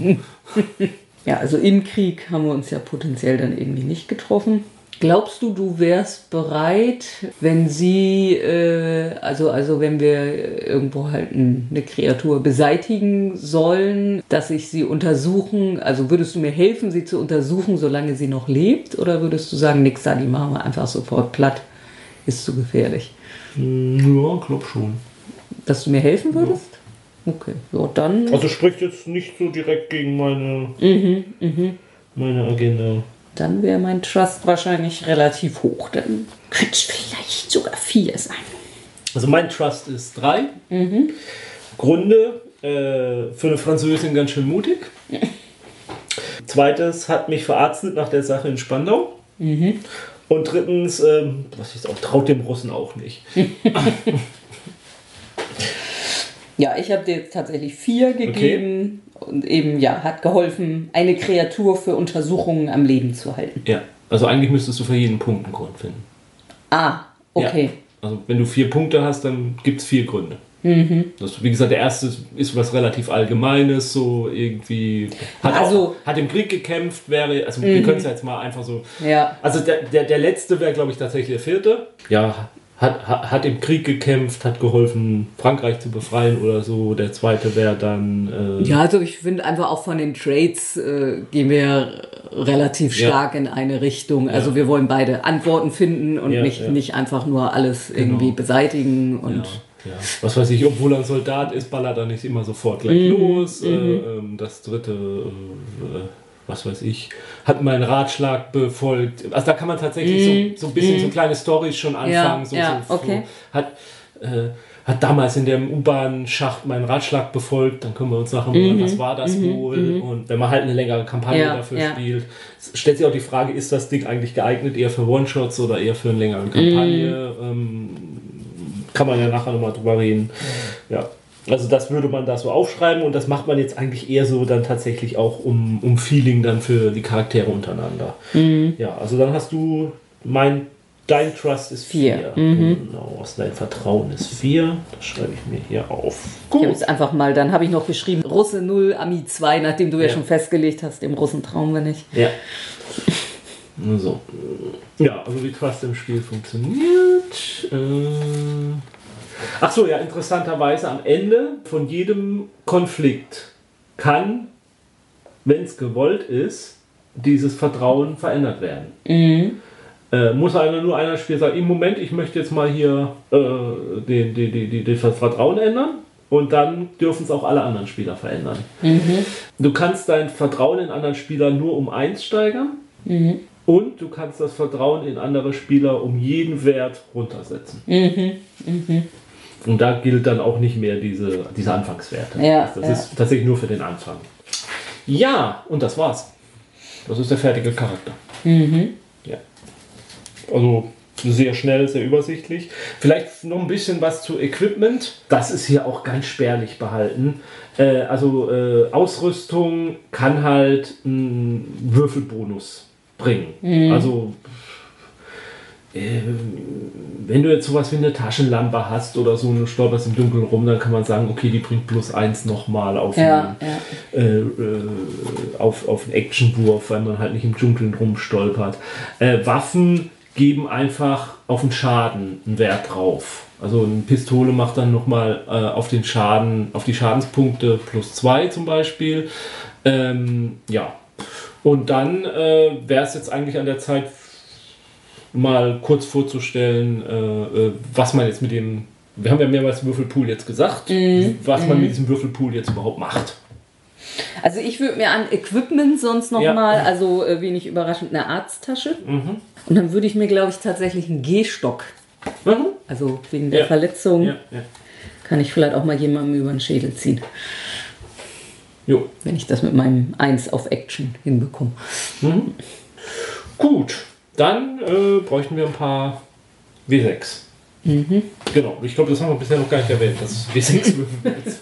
B: Ja, also im Krieg haben wir uns ja potenziell dann irgendwie nicht getroffen. Glaubst du, du wärst bereit, wenn sie, äh, also, also wenn wir irgendwo halt ein- eine Kreatur beseitigen sollen, dass ich sie untersuchen, also würdest du mir helfen, sie zu untersuchen, solange sie noch lebt? Oder würdest du sagen, nix da, die machen wir einfach sofort platt, ist zu gefährlich?
A: Ja, glaub schon.
B: Dass du mir helfen würdest? Okay, ja, dann.
A: Also spricht jetzt nicht so direkt gegen meine, meine Agenda.
B: Dann wäre mein Trust wahrscheinlich relativ hoch. Dann könnte es vielleicht sogar vier sein.
A: Also mein Trust ist drei. Gründe äh, für eine Französin ganz schön mutig. Zweites hat mich verarztet nach der Sache in Spandau. Und drittens, ähm, was ich auch, traut dem Russen auch nicht.
B: Ja, ich habe dir jetzt tatsächlich vier gegeben und eben, ja, hat geholfen, eine Kreatur für Untersuchungen am Leben zu halten.
A: Ja, also eigentlich müsstest du für jeden Punkt einen Grund finden.
B: Ah, okay.
A: Ja. Also wenn du vier Punkte hast, dann gibt es vier Gründe. Das, wie gesagt, der erste ist was relativ Allgemeines, so irgendwie. Hat,
B: Also-
A: auch, hat im Krieg gekämpft, wäre. Also wir können es ja jetzt mal einfach so.
B: Ja.
A: Also der, der, der letzte wäre, glaube ich, tatsächlich der vierte. Ja, hat, hat, im Krieg gekämpft, hat geholfen, Frankreich zu befreien oder so. Der zweite wäre dann. Äh,
B: Ja, also ich finde einfach auch von den Trades äh, gehen wir relativ
A: Ja.
B: stark in eine Richtung. Also wir wollen beide Antworten finden und
A: Ja,
B: nicht,
A: ja.
B: nicht einfach nur alles irgendwie
A: Genau.
B: beseitigen und
A: Ja, was weiß ich, obwohl er ein Soldat ist, ballert er nicht immer sofort gleich
B: Mhm,
A: los. Äh, ähm, das dritte, äh, was weiß ich, hat meinen Ratschlag befolgt. Also da kann man tatsächlich so, so ein bisschen so kleine Storys schon anfangen. so,
B: Mhm. ja,
A: so,
B: okay.
A: So, hat, äh, hat damals in dem U-Bahn-Schacht meinen Ratschlag befolgt, dann können wir uns nachher mal, was war das wohl? Und wenn man halt eine längere Kampagne
B: Ja,
A: dafür
B: ja.
A: spielt, stellt sich auch die Frage, ist das Ding eigentlich geeignet eher für One-Shots oder eher für eine längere Kampagne? Ähm, kann man ja nachher nochmal drüber reden. Ja. Also das würde man da so aufschreiben und das macht man jetzt eigentlich eher so dann tatsächlich auch um, um Feeling dann für die Charaktere untereinander. Ja, also dann hast du mein Dein Trust ist
B: Vier.
A: 4. Genau, aus dein Vertrauen ist 4. Das schreibe ich mir hier auf.
B: Ich habe
A: Gut.
B: jetzt einfach mal, dann habe ich noch geschrieben, Russe 0, Ami 2, nachdem du ja,
A: Ja.
B: schon festgelegt hast, dem Russen trauen wir nicht.
A: Ja. So. Ja, also wie Trust im Spiel funktioniert. Äh Ach so, ja, interessanterweise am Ende von jedem Konflikt kann, wenn es gewollt ist, dieses Vertrauen verändert werden. Äh, muss einer nur einer Spieler sagen, im Moment, ich möchte jetzt mal hier äh, den, den, den, den, das Vertrauen ändern und dann dürfen es auch alle anderen Spieler verändern. Du kannst dein Vertrauen in anderen Spieler nur um eins steigern und du kannst das Vertrauen in andere Spieler um jeden Wert runtersetzen. Und da gilt dann auch nicht mehr diese, diese Anfangswerte.
B: Ja,
A: das
B: ja.
A: ist tatsächlich nur für den Anfang. Ja, und das war's. Das ist der fertige Charakter. Ja. Also sehr schnell, sehr übersichtlich. Vielleicht noch ein bisschen was zu Equipment. Das ist hier auch ganz spärlich behalten. Äh, also äh, Ausrüstung kann halt einen Würfelbonus bringen. Also äh, wenn du jetzt sowas wie eine Taschenlampe hast oder so und du stolperst im Dunkeln rum, dann kann man sagen, okay, die bringt plus eins nochmal auf
B: Ja,
A: einen
B: ja.
A: äh, äh, auf, auf einen Actionwurf, weil man halt nicht im Dunkeln rumstolpert. Äh, Waffen geben einfach auf den Schaden einen Wert drauf. Also eine Pistole macht dann nochmal äh, auf den Schaden, auf die Schadenspunkte plus zwei zum Beispiel. Ähm, ja. Und dann äh, wäre es jetzt eigentlich an der Zeit, mal kurz vorzustellen, äh, äh, was man jetzt mit dem, wir haben ja mehrmals Würfelpool jetzt gesagt, was man mit diesem Würfelpool jetzt überhaupt macht.
B: Also ich würde mir an Equipment sonst noch
A: Ja.
B: mal, also äh, wenig überraschend, eine Arzttasche. Und dann würde ich mir, glaube ich, tatsächlich einen Gehstock,
A: Mhm.
B: also wegen der
A: Ja.
B: Verletzung,
A: Ja, ja.
B: kann ich vielleicht auch mal jemandem über den Schädel ziehen,
A: Jo.
B: wenn ich das mit meinem 1 auf Action hinbekomme.
A: Gut, dann äh, bräuchten wir ein paar W6. Genau, ich glaube, das haben wir bisher noch gar nicht erwähnt, das W6 würfeln jetzt.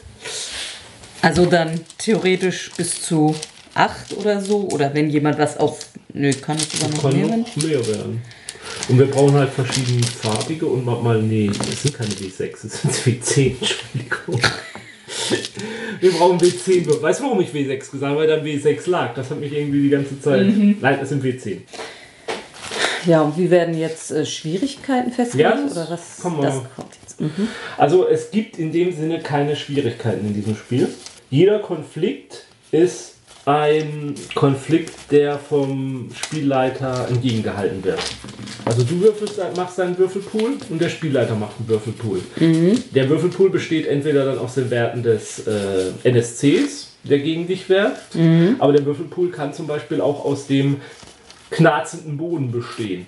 B: Also dann theoretisch bis zu 8 oder so. Oder wenn jemand was auf. Nö, kann ich sogar noch
A: Kann
B: nehmen.
A: noch mehr werden. Und wir brauchen halt verschiedene farbige und mal, mal nee, das sind keine W6, das sind W10, Entschuldigung. Wir brauchen W10. Weißt du, warum ich W6 gesagt habe? Weil dann W6 lag. Das hat mich irgendwie die ganze Zeit. Nein, das sind W10.
B: Ja, und wie werden jetzt äh, Schwierigkeiten festgelegt?
A: Ja, das
B: oder was?
A: kommen wir-
B: Das kommt jetzt. Mhm.
A: Also es gibt in dem Sinne keine Schwierigkeiten in diesem Spiel. Jeder Konflikt ist ein Konflikt, der vom Spielleiter entgegengehalten wird. Also du würfelst, machst deinen Würfelpool und der Spielleiter macht einen Würfelpool. Der Würfelpool besteht entweder dann aus den Werten des äh, NSCs, der gegen dich werft, aber der Würfelpool kann zum Beispiel auch aus dem knarzenden Boden bestehen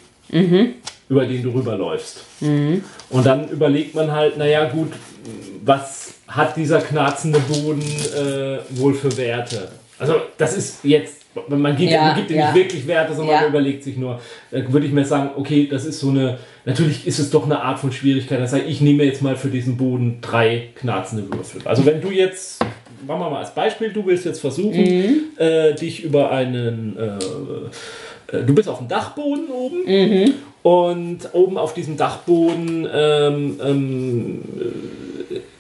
A: über den du rüberläufst. Und dann überlegt man halt, naja gut, was hat dieser knarzende Boden äh, wohl für Werte? Also das ist jetzt, man gibt,
B: Ja,
A: man gibt ihm
B: ja.
A: nicht wirklich Werte, sondern
B: Ja.
A: man überlegt sich nur, da würde ich mir sagen, okay, das ist so eine, natürlich ist es doch eine Art von Schwierigkeit. Das heißt, ich nehme jetzt mal für diesen Boden drei knarzende Würfel. Also wenn du jetzt, machen wir mal als Beispiel, du willst jetzt versuchen,
B: Mhm.
A: äh, dich über einen, äh, äh, du bist auf dem Dachboden oben
B: Mhm.
A: und oben auf diesem Dachboden, ähm, ähm,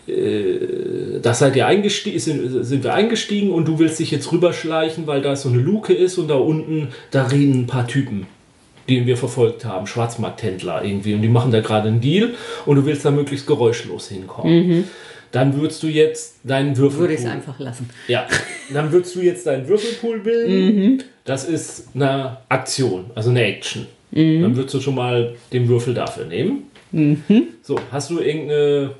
A: äh, da seid ihr eingestiegen, sind, sind wir eingestiegen und du willst dich jetzt rüberschleichen, weil da so eine Luke ist und da unten, da reden ein paar Typen, den wir verfolgt haben, Schwarzmarkthändler irgendwie und die machen da gerade einen Deal und du willst da möglichst geräuschlos hinkommen. Dann würdest du jetzt deinen Würfel.
B: Würde ich es einfach lassen.
A: Ja, dann würdest du jetzt deinen Würfelpool bilden. Das ist eine Aktion, also eine Action. Dann würdest du schon mal den Würfel dafür nehmen. So, hast du irgendeine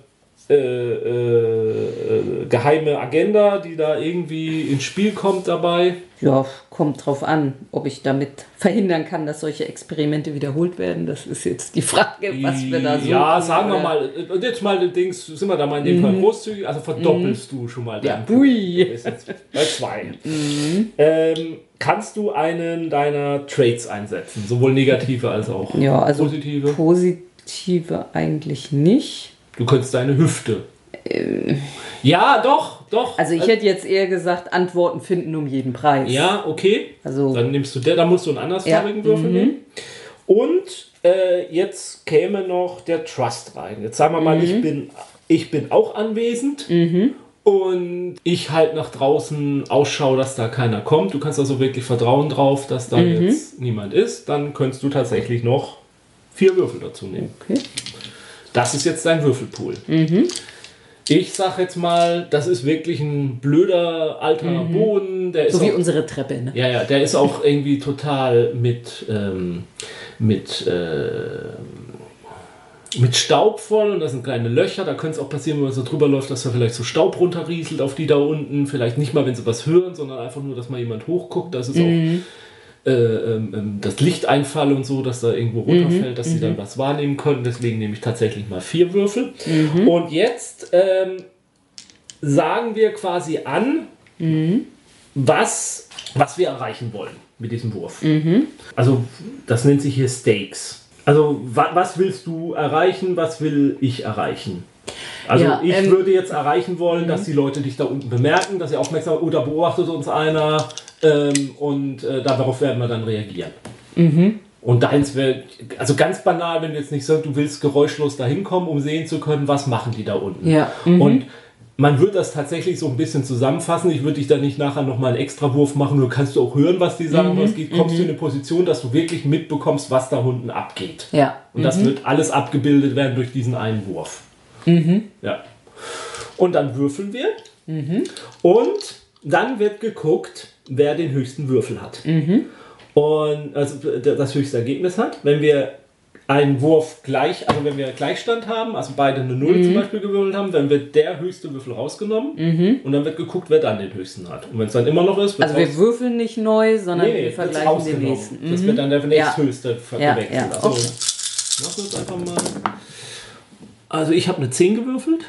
A: äh, äh, geheime Agenda, die da irgendwie ins Spiel kommt dabei?
B: Ja, kommt drauf an, ob ich damit verhindern kann, dass solche Experimente wiederholt werden. Das ist jetzt die Frage, was wir da so.
A: Ja, sagen wir mal, äh, jetzt mal Dings, sind wir da mal in dem Fall großzügig, also verdoppelst du schon mal
B: Mhm. Ja,
A: deinen Punkt.
B: ui.
A: Du bist jetzt bei zwei. Ähm, kannst du einen deiner Traits einsetzen, sowohl negative als auch
B: Ja, also
A: positive?
B: positive eigentlich nicht.
A: Du könntest deine Hüfte. ja, doch, doch.
B: Also ich hätte jetzt eher gesagt, Antworten finden um jeden Preis.
A: ja, okay.
B: Also
A: Dann nimmst du der, da musst du einen andersfarbigen
B: Ja,
A: Würfel
B: mhm.
A: nehmen. Und äh, jetzt käme noch der Trust rein. Jetzt sagen wir mal,
B: Mhm.
A: ich, bin, ich bin auch anwesend. Und ich halt nach draußen Ausschau, dass da keiner kommt. Du kannst also wirklich vertrauen drauf, dass da
B: Mhm.
A: jetzt niemand ist. Dann könntest du tatsächlich noch vier Würfel dazu nehmen.
B: okay.
A: Das ist jetzt dein Würfelpool. Ich sag jetzt mal, das ist wirklich ein blöder alter Boden. Der ist
B: so wie
A: auch,
B: unsere Treppe. Ne?
A: ja, ja, der ist auch irgendwie total mit, ähm, mit, äh, mit Staub voll und da sind kleine Löcher. Da könnte es auch passieren, wenn man so drüber läuft, dass da vielleicht so Staub runterrieselt auf die da unten. Vielleicht nicht mal, wenn sie was hören, sondern einfach nur, dass mal jemand hochguckt. Das ist auch äh, ähm, ähm, das Lichteinfall und so, dass da irgendwo runterfällt, dass sie dann was wahrnehmen können. Deswegen nehme ich tatsächlich mal vier Würfel. Und jetzt ähm, sagen wir quasi an, was, was wir erreichen wollen mit diesem Wurf. Also das nennt sich hier Stakes. Also wa was willst du erreichen, was will ich erreichen? Also
B: Ja,
A: ich
B: ähm,
A: würde jetzt erreichen wollen, dass die Leute dich da unten bemerken, dass sie aufmerksam oder beobachtet uns einer ähm, und äh, darauf werden wir dann reagieren. Und deins wäre, also ganz banal, wenn du jetzt nicht sagst, du willst geräuschlos da hinkommen, um sehen zu können, was machen die da unten.
B: Ja, mhm.
A: Und man wird das tatsächlich so ein bisschen zusammenfassen. Ich würde dich da nicht nachher nochmal einen Extrawurf machen, nur kannst du auch hören, was die sagen, was geht. Kommst du in eine Position, dass du wirklich mitbekommst, was da unten abgeht.
B: Ja.
A: Und das wird alles abgebildet werden durch diesen einen Wurf. Ja. Und dann würfeln wir. Und dann wird geguckt, wer den höchsten Würfel hat. Und also das höchste Ergebnis hat. Wenn wir einen Wurf gleich, also wenn wir Gleichstand haben, also beide eine Null zum Beispiel gewürfelt haben, dann wird der höchste Würfel rausgenommen und dann wird geguckt, wer dann den höchsten hat. Und wenn es dann immer noch ist, wird
B: Also wir würfeln nicht neu, sondern wir
A: wird's
B: vergleichen den nächsten.
A: Das
B: Mhm.
A: wird dann der
B: Ja.
A: nächsthöchste
B: Ja,
A: gewechselt.
B: ja,
A: Also,
B: okay.
A: wir jetzt einfach mal. Also ich habe eine 10 gewürfelt.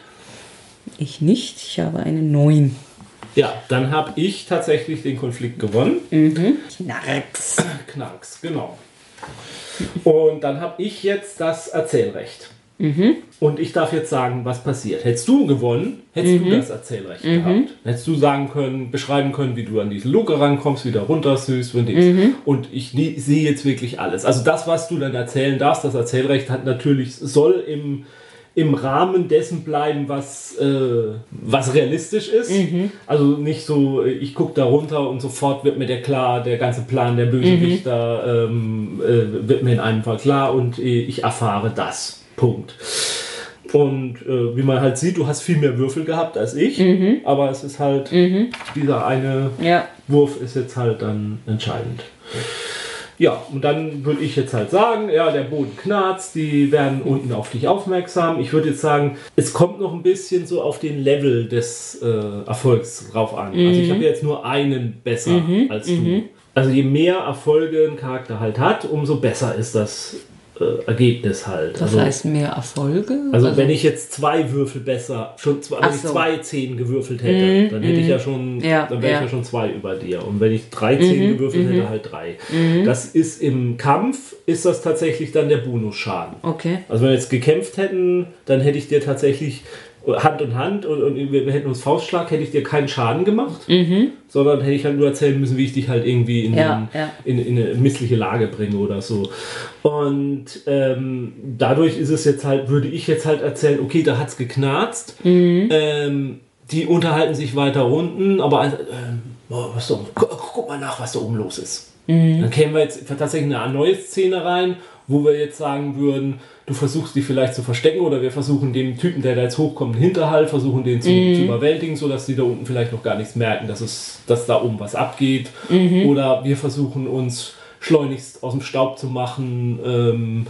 B: Ich nicht, ich habe eine 9.
A: Ja, dann habe ich tatsächlich den Konflikt gewonnen.
B: Knarks.
A: Knarks, genau. Und dann habe ich jetzt das Erzählrecht. Und ich darf jetzt sagen, was passiert. Hättest du gewonnen, hättest du das Erzählrecht gehabt. Hättest du sagen können, beschreiben können, wie du an diese Luke rankommst, wieder runter süßt und Dings. Und ich nie- sehe jetzt wirklich alles. Also das, was du dann erzählen darfst, das Erzählrecht hat natürlich, soll im, im Rahmen dessen bleiben, was, äh, was realistisch ist. Also nicht so, äh, ich gucke da runter und sofort wird mir der klar, der ganze Plan der Bösewichter ähm, äh, wird mir in einem Fall klar und äh, ich erfahre das. Punkt. Und äh, wie man halt sieht, du hast viel mehr Würfel gehabt als ich, aber es ist halt, dieser eine
B: Ja.
A: Wurf ist jetzt halt dann entscheidend. Ja, und dann würde ich jetzt halt sagen, ja, der Boden knarzt, die werden unten auf dich aufmerksam. Ich würde jetzt sagen, es kommt noch ein bisschen so auf den Level des äh, Erfolgs drauf an. Also ich habe jetzt nur einen besser als du. Also je mehr Erfolge ein Charakter halt hat, umso besser ist das äh, Ergebnis halt.
B: Das
A: also,
B: heißt mehr Erfolge?
A: also wenn ich jetzt zwei Würfel besser, schon zwei, wenn
B: Ach
A: ich
B: so.
A: zwei Zehn gewürfelt hätte, dann hätte ich ja schon,
B: Ja,
A: dann wäre ich
B: ja.
A: ja schon zwei über dir. Und wenn ich drei Zehn gewürfelt hätte, halt drei. Das ist im Kampf, ist das tatsächlich dann der Bonusschaden.
B: Okay.
A: Also wenn wir jetzt gekämpft hätten, dann hätte ich dir tatsächlich Hand in Hand und, und wir hätten uns Faustschlag, hätte ich dir keinen Schaden gemacht, sondern hätte ich halt nur erzählen müssen, wie ich dich halt irgendwie in,
B: Ja,
A: den,
B: ja.
A: in, in eine missliche Lage bringe oder so. Und ähm, dadurch ist es jetzt halt, würde ich jetzt halt erzählen, okay, da hat's geknarzt. Ähm, die unterhalten sich weiter unten, aber ähm, boah, was da, gu guck mal nach, was da oben los ist. Dann kämen wir jetzt tatsächlich in eine neue Szene rein, wo wir jetzt sagen würden, du versuchst die vielleicht zu verstecken oder wir versuchen dem Typen, der da jetzt hochkommt, einen Hinterhalt, versuchen den zu, zu überwältigen, sodass die da unten vielleicht noch gar nichts merken, dass, es, dass da oben was abgeht. Oder wir versuchen uns schleunigst aus dem Staub zu machen ähm,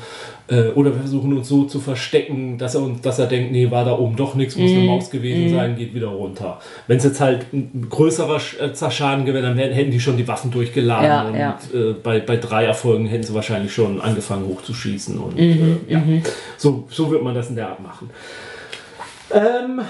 A: äh, oder wir versuchen uns so zu verstecken, dass er, uns, dass er denkt, nee, war da oben doch nichts, muss eine Maus gewesen sein, geht wieder runter. Wenn es jetzt halt ein größerer äh, Schaden gewesen dann hätten die schon die Waffen durchgeladen
B: Ja,
A: und
B: ja.
A: Äh, bei, bei drei Erfolgen hätten sie wahrscheinlich schon angefangen hochzuschießen und äh, ja, so, so wird man das in der Art machen. Ähm,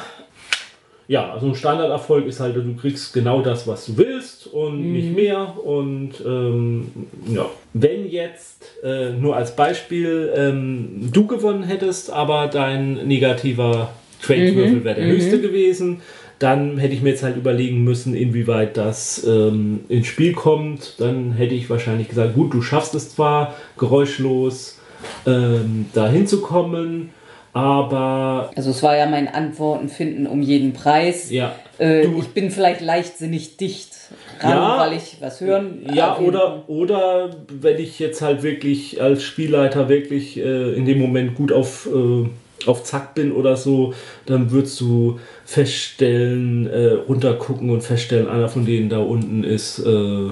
A: ja, also ein Standarderfolg ist halt, du kriegst genau das, was du willst und nicht mehr. Und ähm, ja, wenn jetzt äh, nur als Beispiel ähm, du gewonnen hättest, aber dein negativer Trade-Würfel wäre der höchste gewesen, dann hätte ich mir jetzt halt überlegen müssen, inwieweit das ähm, ins Spiel kommt. Dann hätte ich wahrscheinlich gesagt, gut, du schaffst es zwar geräuschlos ähm, da hinzukommen, aber
B: Also es war ja mein Antworten finden um jeden Preis.
A: ja,
B: Äh,
A: Du-
B: ich bin vielleicht leichtsinnig dicht ran,
A: Ja.
B: weil ich was hören.
A: Ja, oder, oder wenn ich jetzt halt wirklich als Spielleiter wirklich äh, in dem Moment gut auf, äh, auf Zack bin oder so, dann würdest du feststellen, äh, runtergucken und feststellen, einer von denen da unten ist äh,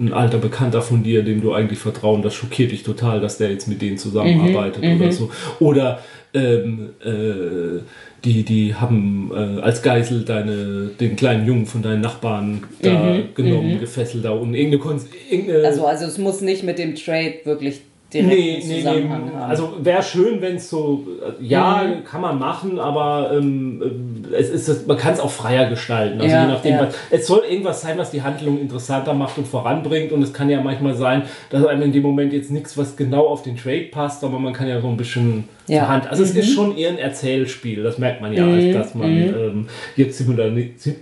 A: ein alter Bekannter von dir, dem du eigentlich vertrauen, das schockiert dich total, dass der jetzt mit denen zusammenarbeitet oder so. Oder ähm, äh, die, die haben äh, als Geisel deine, den kleinen Jungen von deinen Nachbarn da genommen, gefesselt da und irgendeine, Kon irgendeine
B: Also, also es muss nicht mit dem Trade wirklich direkt
A: Nee, nee, nee.
B: Haben.
A: Also wäre schön, wenn es so, äh, ja, kann man machen, aber ähm, äh, es ist, man kann es auch freier gestalten. Also
B: Ja,
A: je nachdem,
B: ja.
A: was, es soll irgendwas sein, was die Handlung interessanter macht und voranbringt. Und es kann ja manchmal sein, dass einem in dem Moment jetzt nichts, was genau auf den Trade passt, aber man kann ja so ein bisschen
B: Ja.
A: Hand. Also es ist schon eher ein Erzählspiel, das merkt man ja, als dass man ähm, jetzt simula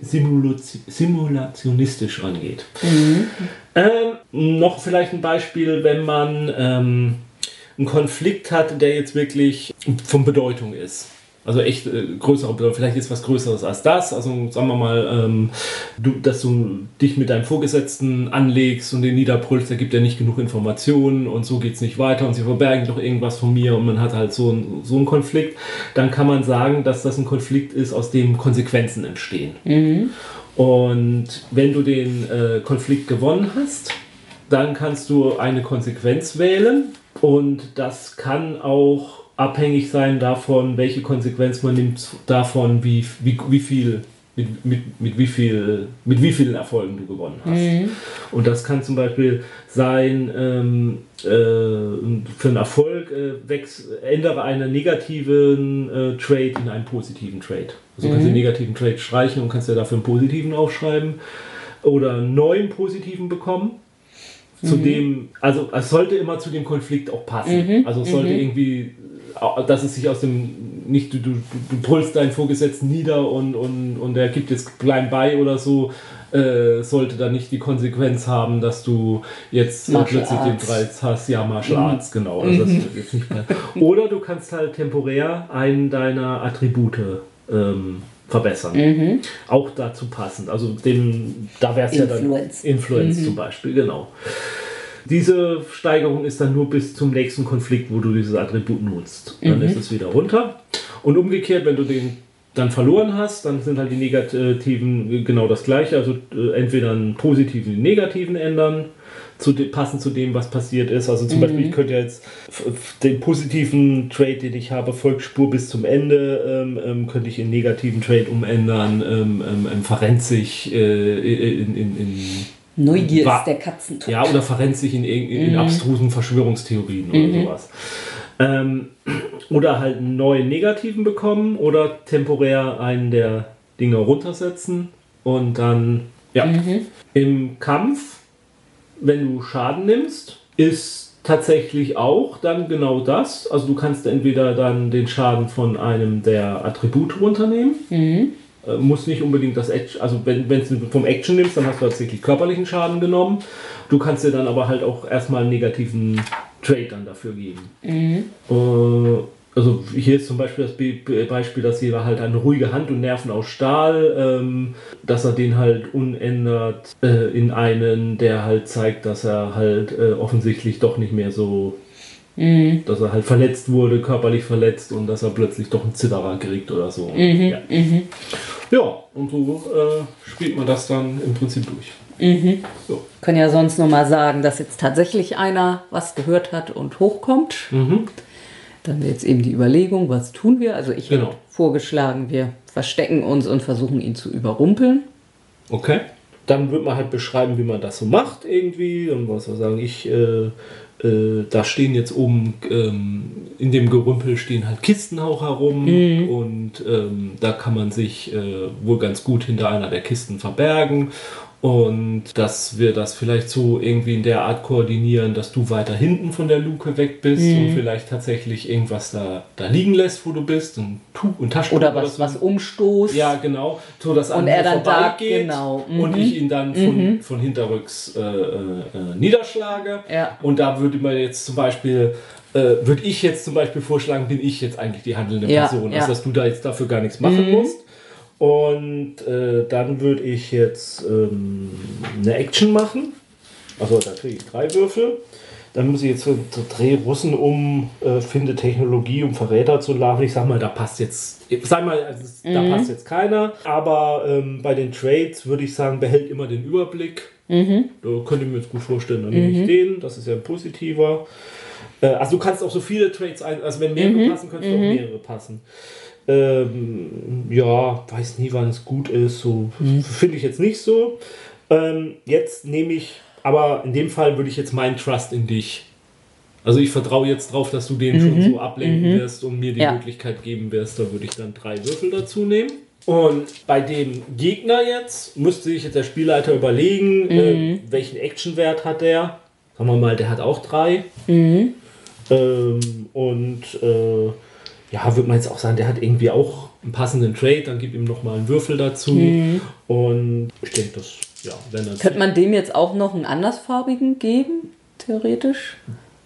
A: simula simulationistisch rangeht. Ähm, noch vielleicht ein Beispiel, wenn man ähm, einen Konflikt hat, der jetzt wirklich von Bedeutung ist. Also echt äh, größere Bedeutung, vielleicht ist was Größeres als das. Also sagen wir mal, ähm, du, dass du dich mit deinem Vorgesetzten anlegst und den niederbrüllst, da gibt er nicht genug Informationen und so geht es nicht weiter und sie verbergen doch irgendwas von mir und man hat halt so, ein, so einen Konflikt. Dann kann man sagen, dass das ein Konflikt ist, aus dem Konsequenzen entstehen. Und wenn du den äh, Konflikt gewonnen hast, dann kannst du eine Konsequenz wählen und das kann auch abhängig sein davon, welche Konsequenz man nimmt, davon, wie, wie, wie viel. Mit, mit, mit, wie viel, mit wie vielen Erfolgen du gewonnen hast. Und das kann zum Beispiel sein, ähm, äh, für einen Erfolg äh, wächst, ändere einen negativen äh, Trade in einen positiven Trade. Also du kannst den negativen Trade streichen und kannst ja dafür einen positiven aufschreiben oder einen neuen positiven bekommen. Zu dem, also es sollte immer zu dem Konflikt auch passen. Also es sollte irgendwie, au- dass es sich aus dem, nicht du, du, du brüllst deinen Vorgesetzten nieder und, und, und der gibt jetzt klein bei oder so, äh, sollte da nicht die Konsequenz haben, dass du jetzt äh,
B: Martial
A: plötzlich den. Preis hast, ja, Martial Arts, genau. Also mehr. Oder du kannst halt temporär einen deiner Attribute ähm, verbessern. Auch dazu passend. Also dem, da wäre es ja dann
B: Influence.
A: Influence zum Beispiel, genau. Diese Steigerung ist dann nur bis zum nächsten Konflikt, wo du dieses Attribut nutzt. Dann ist es wieder runter. Und umgekehrt, wenn du den dann verloren hast, dann sind halt die negativen genau das gleiche. Also äh, entweder einen positiven, einen negativen ändern, zu passend zu dem, was passiert ist. Also zum Beispiel, ich könnte jetzt den positiven Trade, den ich habe, Volksspur bis zum Ende, ähm, ähm, könnte ich in negativen Trade umändern, ähm, ähm, ähm, verrennt sich äh, in, in, in
B: Neugier ist der Katzentod.
A: ja, oder verrennt sich in, in, in abstrusen Verschwörungstheorien oder sowas. Ähm, oder halt einen neuen negativen bekommen oder temporär einen der Dinge runtersetzen und dann, ja. Im Kampf, wenn du Schaden nimmst, ist tatsächlich auch dann genau das. Also du kannst entweder dann den Schaden von einem der Attribute runternehmen. Äh, muss nicht unbedingt das Action, also wenn wenn du vom Action nimmst, dann hast du tatsächlich körperlichen Schaden genommen. Du kannst dir dann aber halt auch erstmal einen negativen Trade dann dafür geben. Äh, also hier ist zum Beispiel das Be Be- Beispiel, dass jeder halt eine ruhige Hand und Nerven aus Stahl, ähm, dass er den halt unändert äh, in einen, der halt zeigt, dass er halt äh, offensichtlich doch nicht mehr so, dass er halt verletzt wurde, körperlich verletzt und dass er plötzlich doch einen Zitterer kriegt oder so. Ja. Ja, und so äh, spielt man das dann im Prinzip durch. So.
B: Können ja sonst nur mal sagen, dass jetzt tatsächlich einer was gehört hat und hochkommt.
A: Mhm.
B: Dann wäre jetzt eben die Überlegung, was tun wir? Also ich
A: Genau.
B: hätte vorgeschlagen, wir verstecken uns und versuchen ihn zu überrumpeln.
A: Okay. Dann wird man halt beschreiben, wie man das so macht irgendwie. Und was wir sagen, ich, äh, äh, da stehen jetzt oben ähm, in dem Gerümpel stehen halt Kisten auch herum und ähm, da kann man sich äh, wohl ganz gut hinter einer der Kisten verbergen. Und dass wir das vielleicht so irgendwie in der Art koordinieren, dass du weiter hinten von der Luke weg bist und vielleicht tatsächlich irgendwas da, da liegen lässt, wo du bist, ein Tuch und Taschentuch
B: Oder was,
A: so.
B: was umstoßt.
A: Ja, genau. So, dass an
B: Und er dann da-
A: vorbeigeht
B: genau,
A: Und
B: mhm.
A: ich ihn dann von, von hinterrücks äh, äh, äh, niederschlage.
B: Ja.
A: Und da würde man jetzt zum Beispiel, äh, würde ich jetzt zum Beispiel vorschlagen, bin ich jetzt eigentlich die handelnde
B: Ja,
A: Person.
B: ja.
A: Also, dass du da jetzt dafür gar nichts machen musst. Und äh, dann würde ich jetzt ähm, eine Action machen. Also da kriege ich drei Würfel. Dann muss ich jetzt so Dreh Russen um, äh, finde Technologie, um Verräter zu laufen. Ich sag mal, da passt jetzt, sag mal, also, es- da passt jetzt keiner. Aber ähm, bei den Trades würde ich sagen, behält immer den Überblick. Da könnte ich mir jetzt gut vorstellen, dann nehme ich den. Das ist ja ein positiver. Äh, also du kannst auch so viele Trades ein, also wenn mehrere passen, könntest du auch mehrere passen. Ähm, ja, weiß nie, wann es gut ist. So finde ich jetzt nicht so. Ähm, jetzt nehme ich, aber in dem Fall würde ich jetzt meinen Trust in dich. Also ich vertraue jetzt drauf, dass du den schon so ablenken wirst und mir die
B: Ja.
A: Möglichkeit geben wirst. Da würde ich dann drei Würfel dazu nehmen. Und bei dem Gegner jetzt müsste sich jetzt der Spielleiter überlegen, äh, welchen Actionwert hat der. Sagen wir mal, der hat auch drei. Ähm, und äh, ja, würde man jetzt auch sagen, der hat irgendwie auch einen passenden Trade, dann gib ihm nochmal einen Würfel dazu. Und ich denke, das, ja, wenn das.
B: Könnte man dem jetzt auch noch einen andersfarbigen geben, theoretisch?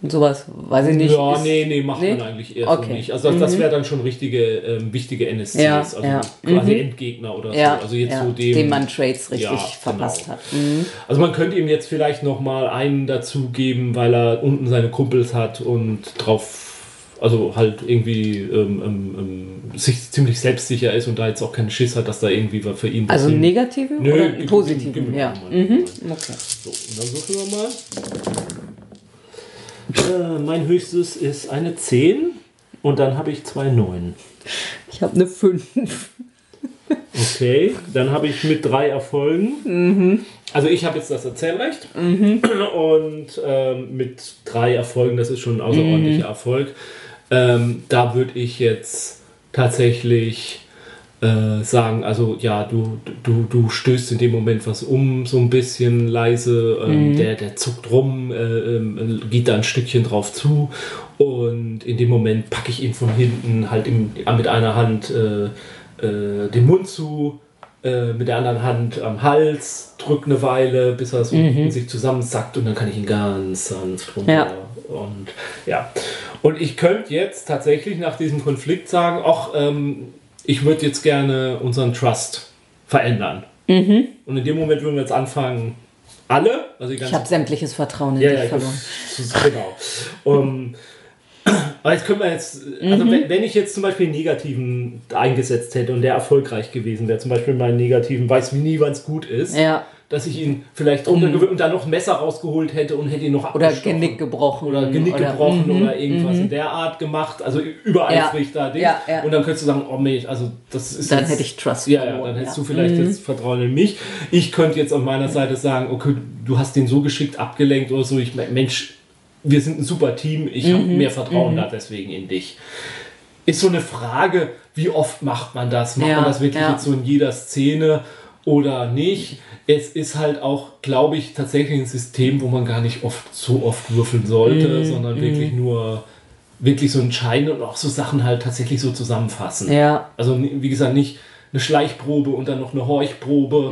B: Und sowas, weiß ich nicht.
A: ja,
B: ist-
A: nee, nee, macht
B: nee?
A: man eigentlich eher so
B: Okay.
A: nicht. Also das, das wäre dann schon richtige, ähm, wichtige NSCs,
B: Ja,
A: also
B: ja.
A: quasi
B: Mhm.
A: Endgegner oder
B: Ja,
A: so. Also jetzt
B: ja,
A: so dem,
B: dem man Trades richtig
A: Ja,
B: verpasst
A: genau.
B: hat. Mhm.
A: Also man könnte ihm jetzt vielleicht noch mal einen dazu geben, weil er unten seine Kumpels hat und drauf, also halt irgendwie ähm, ähm, ähm, sich ziemlich selbstsicher ist und da jetzt auch keinen Schiss hat, dass da irgendwie was für ihn
B: Also
A: passiert.
B: negative
A: Nö,
B: oder positive?
A: gib- gib mir
B: ja. Mhm. Okay.
A: So, und dann würfeln wir mal. Äh, mein höchstes ist eine 10 und dann habe ich zwei 9.
B: Ich habe eine 5.
A: Okay, dann habe ich mit drei Erfolgen. Also ich habe jetzt das Erzählrecht und ähm, mit drei Erfolgen, das ist schon ein außerordentlicher Erfolg. Ähm, da würde ich jetzt tatsächlich äh, sagen, also ja, du, du, du stößt in dem Moment was um, so ein bisschen leise, ähm, der, der zuckt rum, äh, ähm, geht da ein Stückchen drauf zu und in dem Moment packe ich ihn von hinten halt im, mit einer Hand äh, äh, den Mund zu, äh, mit der anderen Hand am Hals, drück eine Weile, bis er so in sich zusammensackt und dann kann ich ihn ganz sanft runter.
B: Ja.
A: Und ja. Und ich könnte jetzt tatsächlich nach diesem Konflikt sagen, ach, ähm, ich würde jetzt gerne unseren Trust verändern. Und in dem Moment würden wir jetzt anfangen, alle, also
B: Ich habe sämtliches Vertrauen in
A: ja,
B: dich
A: ja,
B: verloren.
A: hab, genau. Um, aber jetzt können wir jetzt, also
B: Mhm.
A: wenn, wenn ich jetzt zum Beispiel einen negativen eingesetzt hätte und der erfolgreich gewesen wäre, zum Beispiel meinen negativen, weiß wie nie, wann es gut ist,
B: Ja. Mhm.
A: dass ich ihn vielleicht runtergewürgt und dann noch ein Messer rausgeholt hätte und hätte ihn noch
B: Oder. Genick gebrochen.
A: Oder Genick
B: oder-
A: gebrochen
B: Mhm.
A: oder irgendwas in der Art gemacht, also übereifrig
B: Ja.
A: da Ding.
B: Ja, ja.
A: Und dann könntest du sagen, oh Mensch, also das ist
B: Dann
A: jetzt,
B: hätte ich Trust
A: Ja, ja, dann hättest du vielleicht jetzt Vertrauen in mich. Ich könnte jetzt auf meiner Seite sagen, okay, du hast den so geschickt abgelenkt oder so, ich Mensch, wir sind ein super Team, ich habe mehr Vertrauen da deswegen in dich. Ist so eine Frage, wie oft macht man das? Macht
B: Ja,
A: man das wirklich
B: ja.
A: jetzt so in jeder Szene oder nicht? Es ist halt auch, glaube ich, tatsächlich ein System, wo man gar nicht oft so oft würfeln sollte,
B: Mhm,
A: sondern wirklich nur wirklich so entscheiden und auch so Sachen halt tatsächlich so zusammenfassen.
B: Ja.
A: Also wie gesagt, nicht eine Schleichprobe und dann noch eine Horchprobe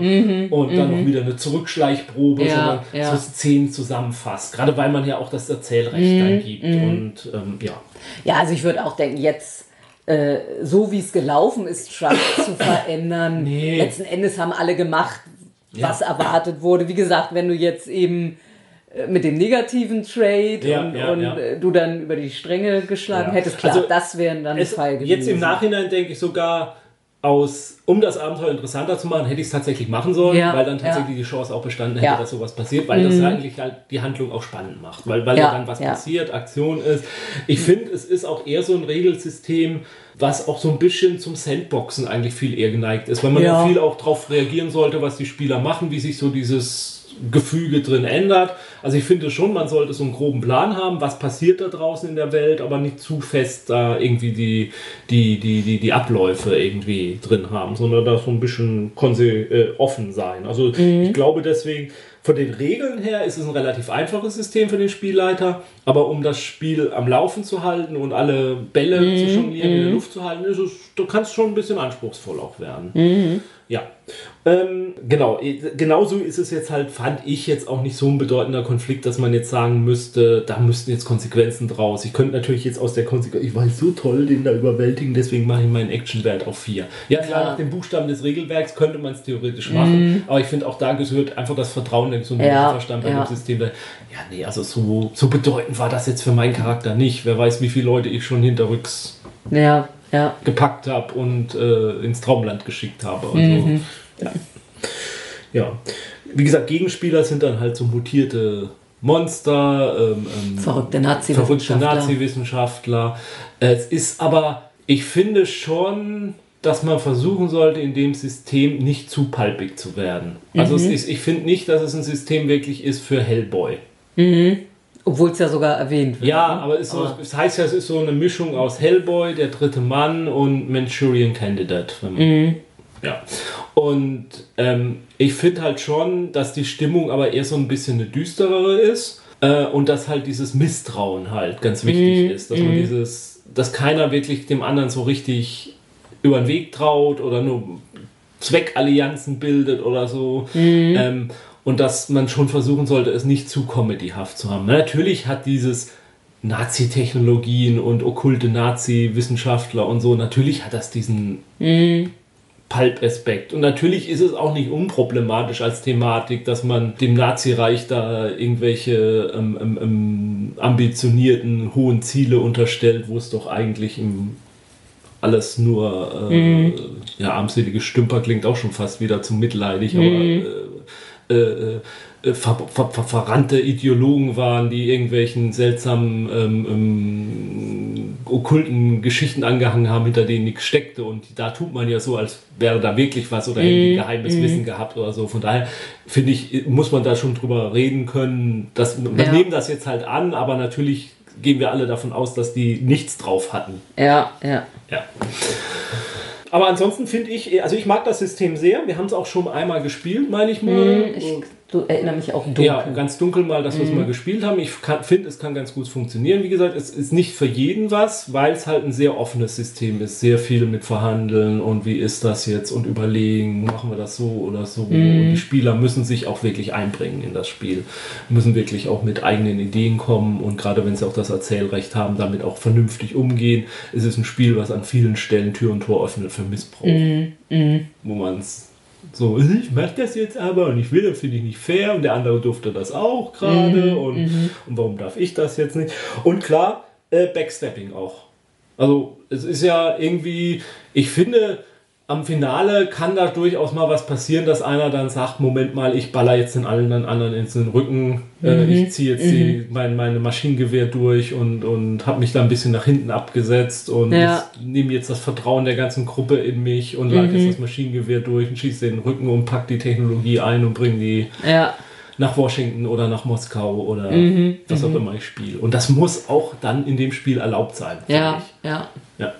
A: und dann noch wieder eine Zurückschleichprobe,
B: Mhm, Ja,
A: sondern
B: ja.
A: so Szenen zusammenfasst. Gerade weil man ja auch das Erzählrecht
B: Mhm,
A: dann gibt. Und ähm, ja.
B: Ja, also ich würde auch denken, jetzt äh, so wie es gelaufen ist, Trump zu verändern.
A: Nee.
B: Letzten Endes haben alle gemacht, was erwartet wurde. Wie gesagt, wenn du jetzt eben äh, mit dem negativen Trade
A: Ja,
B: und,
A: ja,
B: und
A: ja.
B: äh, du dann über die Stränge geschlagen
A: Ja.
B: hättest, klar,
A: Also,
B: das wäre dann
A: Es,
B: Fall gewesen.
A: jetzt im Nachhinein denke ich sogar, aus, um das Abenteuer interessanter zu machen, hätte ich es tatsächlich machen sollen,
B: Ja,
A: weil dann tatsächlich
B: ja.
A: die Chance auch bestanden hätte,
B: Ja. Mhm.
A: dass sowas passiert, weil das eigentlich halt die Handlung auch spannend macht, weil, weil
B: Ja,
A: dann was passiert, Aktion ist. Ich finde, es ist auch eher so ein Regelsystem, was auch so ein bisschen zum Sandboxen eigentlich viel eher geneigt ist, weil man Ja. viel auch darauf reagieren sollte, was die Spieler machen, wie sich so dieses Gefüge drin ändert. Also ich finde schon, man sollte so einen groben Plan haben, was passiert da draußen in der Welt, aber nicht zu fest da irgendwie die, die, die, die, die Abläufe irgendwie drin haben, sondern da so ein bisschen äh, offen sein. Also ich glaube deswegen, von den Regeln her ist es ein relativ einfaches System für den Spielleiter, aber um das Spiel am Laufen zu halten und alle Bälle zu jonglieren, in der Luft zu halten, ist es, da kann es schon ein bisschen anspruchsvoll auch werden. Ja, ähm, genau. Genauso ist es jetzt halt, fand ich jetzt auch nicht so ein bedeutender Konflikt, dass man jetzt sagen müsste, da müssten jetzt Konsequenzen draus. Ich könnte natürlich jetzt aus der Konsequenz, ich weiß so toll, den da überwältigen, deswegen mache ich meinen Actionwert auf 4. Ja, klar,
B: Ja.
A: nach dem Buchstaben des Regelwerks könnte man es theoretisch machen, aber ich finde auch da gehört einfach das Vertrauen, so ein
B: Ja,
A: Verstand bei
B: ja.
A: dem System. Ja, nee, also so, so bedeutend war das jetzt für meinen Charakter nicht. Wer weiß, wie viele Leute ich schon hinterrücks
B: Ja, ja.
A: gepackt habe und äh, ins Traumland geschickt habe. Also, ja. ja. Wie gesagt, Gegenspieler sind dann halt so mutierte Monster, ähm, ähm,
B: Verrückte Nazi-Wissenschaftler.
A: Nazi-Wissenschaftler. Es ist aber, ich finde schon, dass man versuchen sollte, in dem System nicht zu palpig zu werden. Also es ist, ich finde nicht, dass es ein System wirklich ist für Hellboy.
B: Obwohl es ja sogar erwähnt wird.
A: Ja,
B: ne?
A: aber es, so, es heißt ja, es ist so eine Mischung aus Hellboy, der dritte Mann und Manchurian Candidate. man- Ja. Und ähm, ich finde halt schon, dass die Stimmung aber eher so ein bisschen eine düsterere ist. Äh, und dass halt dieses Misstrauen halt ganz wichtig ist. Dass man dieses, dass keiner wirklich dem anderen so richtig über den Weg traut oder nur Zweckallianzen bildet oder so. Ähm, und dass man schon versuchen sollte, es nicht zu comedyhaft zu haben. Natürlich hat dieses Nazi-Technologien und okkulte Nazi-Wissenschaftler und so, natürlich hat das diesen Pulp-Aspekt. Und natürlich ist es auch nicht unproblematisch als Thematik, dass man dem Nazireich da irgendwelche ähm, ähm, ähm, ambitionierten, hohen Ziele unterstellt, wo es doch eigentlich im alles nur äh, ja, armselige Stümper klingt auch schon fast wieder zu mitleidig, aber äh, äh, äh, ver ver ver verrannte Ideologen waren, die irgendwelchen seltsamen ähm, ähm, okkulten Geschichten angehangen haben, hinter denen nichts steckte. Und da tut man ja so, als wäre da wirklich was oder hätte die geheimes Wissen gehabt oder so. Von daher finde ich, muss man da schon drüber reden können. Dass, wir
B: Ja.
A: nehmen das jetzt halt an, aber natürlich gehen wir alle davon aus, dass die nichts drauf hatten.
B: Ja, ja.
A: Ja. Aber ansonsten finde ich, also ich mag das System sehr. Wir haben es auch schon einmal gespielt, meine ich mal.
B: Ich du, erinnere mich auch dunkel.
A: Ja, ganz dunkel mal, dass wir es mal gespielt haben. Ich finde, es kann ganz gut funktionieren. Wie gesagt, es ist nicht für jeden was, weil es halt ein sehr offenes System ist. Sehr viel mit Verhandeln und wie ist das jetzt und überlegen, machen wir das so oder so. Und die Spieler müssen sich auch wirklich einbringen in das Spiel. Müssen wirklich auch mit eigenen Ideen kommen und gerade wenn sie auch das Erzählrecht haben, damit auch vernünftig umgehen. Es ist ein Spiel, was an vielen Stellen Tür und Tor öffnet für Missbrauch. Wo man es so, ich mach das jetzt aber und ich will, das finde ich nicht fair und der andere durfte das auch gerade und, und warum darf ich das jetzt nicht? Und klar, äh, Backstepping auch. Also es ist ja irgendwie, ich finde, am Finale kann da durchaus mal was passieren, dass einer dann sagt, Moment mal, ich baller jetzt den allen anderen ins den Rücken, äh, ich ziehe jetzt die, mein, meine Maschinengewehr durch und, und habe mich da ein bisschen nach hinten abgesetzt und
B: Ja.
A: nehme jetzt das Vertrauen der ganzen Gruppe in mich und lade jetzt das Maschinengewehr durch und schieße den Rücken und pack die Technologie ein und bringe die
B: Ja,
A: nach Washington oder nach Moskau oder was auch immer ich spiele. Und das muss auch dann in dem Spiel erlaubt sein.
B: ja, ja.
A: ja.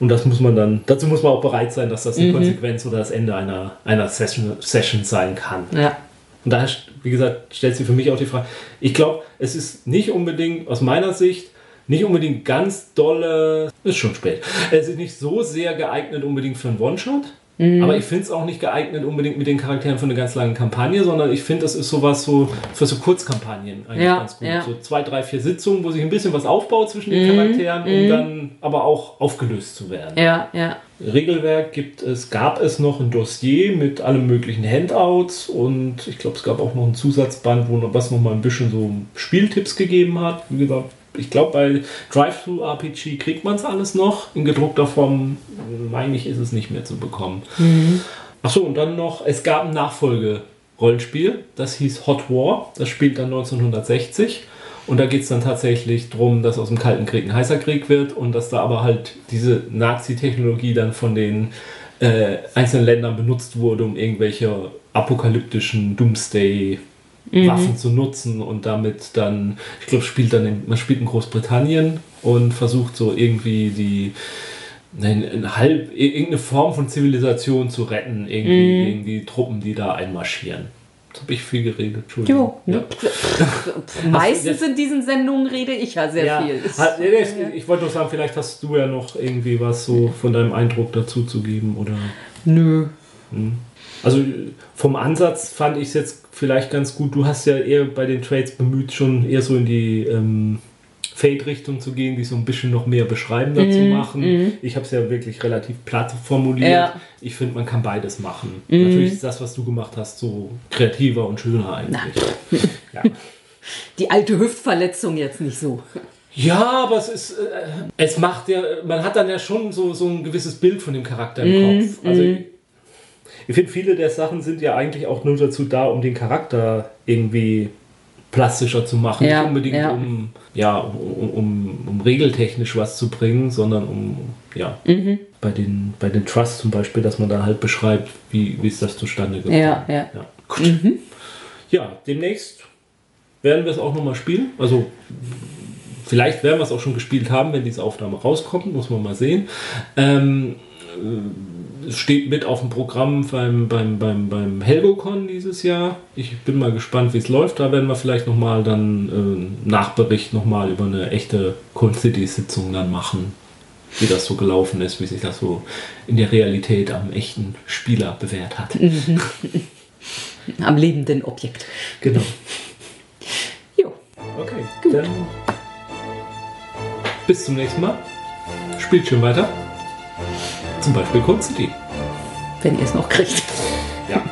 A: Und das muss man dann, dazu muss man auch bereit sein, dass das eine Konsequenz oder das Ende einer, einer Session, Session sein kann.
B: Ja.
A: Und daher, wie gesagt, stellt sich für mich auch die Frage, ich glaube, es ist nicht unbedingt, aus meiner Sicht, nicht unbedingt ganz dolle, ist schon spät, es ist nicht so sehr geeignet unbedingt für einen One-Shot, aber ich finde es auch nicht geeignet unbedingt mit den Charakteren für eine ganz lange Kampagne, sondern ich finde, das ist sowas so für so Kurzkampagnen eigentlich
B: Ja,
A: ganz gut.
B: ja.
A: So zwei, drei, vier Sitzungen, wo sich ein bisschen was aufbaut zwischen den Charakteren, um dann aber auch aufgelöst zu werden.
B: Ja, ja.
A: Regelwerk gibt es, gab es noch ein Dossier mit allen möglichen Handouts und ich glaube, es gab auch noch ein Zusatzband, wo noch was noch mal ein bisschen so Spieltipps gegeben hat. Wie gesagt, ich glaube, bei Drive-Thru RPG kriegt man es alles noch in gedruckter Form. meine ich, ist es nicht mehr zu bekommen. Mhm. Achso, und dann noch, es gab ein Nachfolge-Rollenspiel, das hieß Hot War, das spielt dann 1960. Und da geht es dann tatsächlich darum, dass aus dem Kalten Krieg ein heißer Krieg wird und dass da aber halt diese Nazi-Technologie dann von den äh, einzelnen Ländern benutzt wurde, um irgendwelche apokalyptischen Doomsday-Waffen mhm. zu nutzen und damit dann, ich glaube, spielt dann in, man spielt in Großbritannien und versucht so irgendwie die eine, halb, irgendeine Form von Zivilisation zu retten, irgendwie mhm. gegen die Truppen, die da einmarschieren. Jetzt habe ich viel geredet, Entschuldigung. Jo, ja.
B: Meistens in diesen Sendungen rede ich ja sehr ja. viel.
A: Ich, ich wollte nur sagen, vielleicht hast du ja noch irgendwie was so von deinem Eindruck dazu zu geben, oder?
B: Nö.
A: Hm. Also vom Ansatz fand ich es jetzt vielleicht ganz gut. Du hast ja eher bei den Trades bemüht, schon eher so in die ähm, Fade-Richtung zu gehen, die so ein bisschen noch mehr beschreibender mm, zu mhm, machen. Mm. Ich habe es ja wirklich relativ platt formuliert. Ja. Ich finde, man kann beides machen. Mm. Natürlich ist das, was du gemacht hast, so kreativer und schöner eigentlich.
B: ja. Die alte Hüftverletzung jetzt nicht so.
A: Ja, aber es ist, äh, es macht ja, man hat dann ja schon so, so ein gewisses Bild von dem Charakter im Kopf. Also ich, finde, viele der Sachen sind ja eigentlich auch nur dazu da, um den Charakter irgendwie plastischer zu machen. Ja, nicht unbedingt ja. um, ja, um, um, um, regeltechnisch was zu bringen, sondern um, ja, mhm. bei, den, bei den Trusts zum Beispiel, dass man da halt beschreibt, wie, wie ist das zustande gekommen.
B: Ja, ja.
A: Ja, gut. Mhm. ja demnächst werden wir es auch nochmal spielen. Also vielleicht werden wir es auch schon gespielt haben, wenn diese Aufnahme rauskommt, muss man mal sehen. Ähm, steht mit auf dem Programm beim, beim, beim, beim HelgoCon dieses Jahr. Ich bin mal gespannt, wie es läuft. Da werden wir vielleicht nochmal dann äh, Nachbericht nochmal über eine echte Cold City-Sitzung dann machen. Wie das so gelaufen ist, wie sich das so in der Realität am echten Spieler bewährt hat. Mhm.
B: Am lebenden Objekt.
A: Genau.
B: Jo.
A: Okay, gut. Dann bis zum nächsten Mal. Spielt schön weiter. Zum Beispiel Code City.
B: Wenn ihr es noch kriegt.
A: Ja.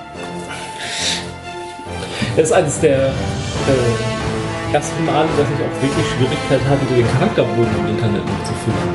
A: Das ist eines der äh, ersten Male, dass ich auch wirklich Schwierigkeit hatte, den Charakterbogen im Internet noch zu finden.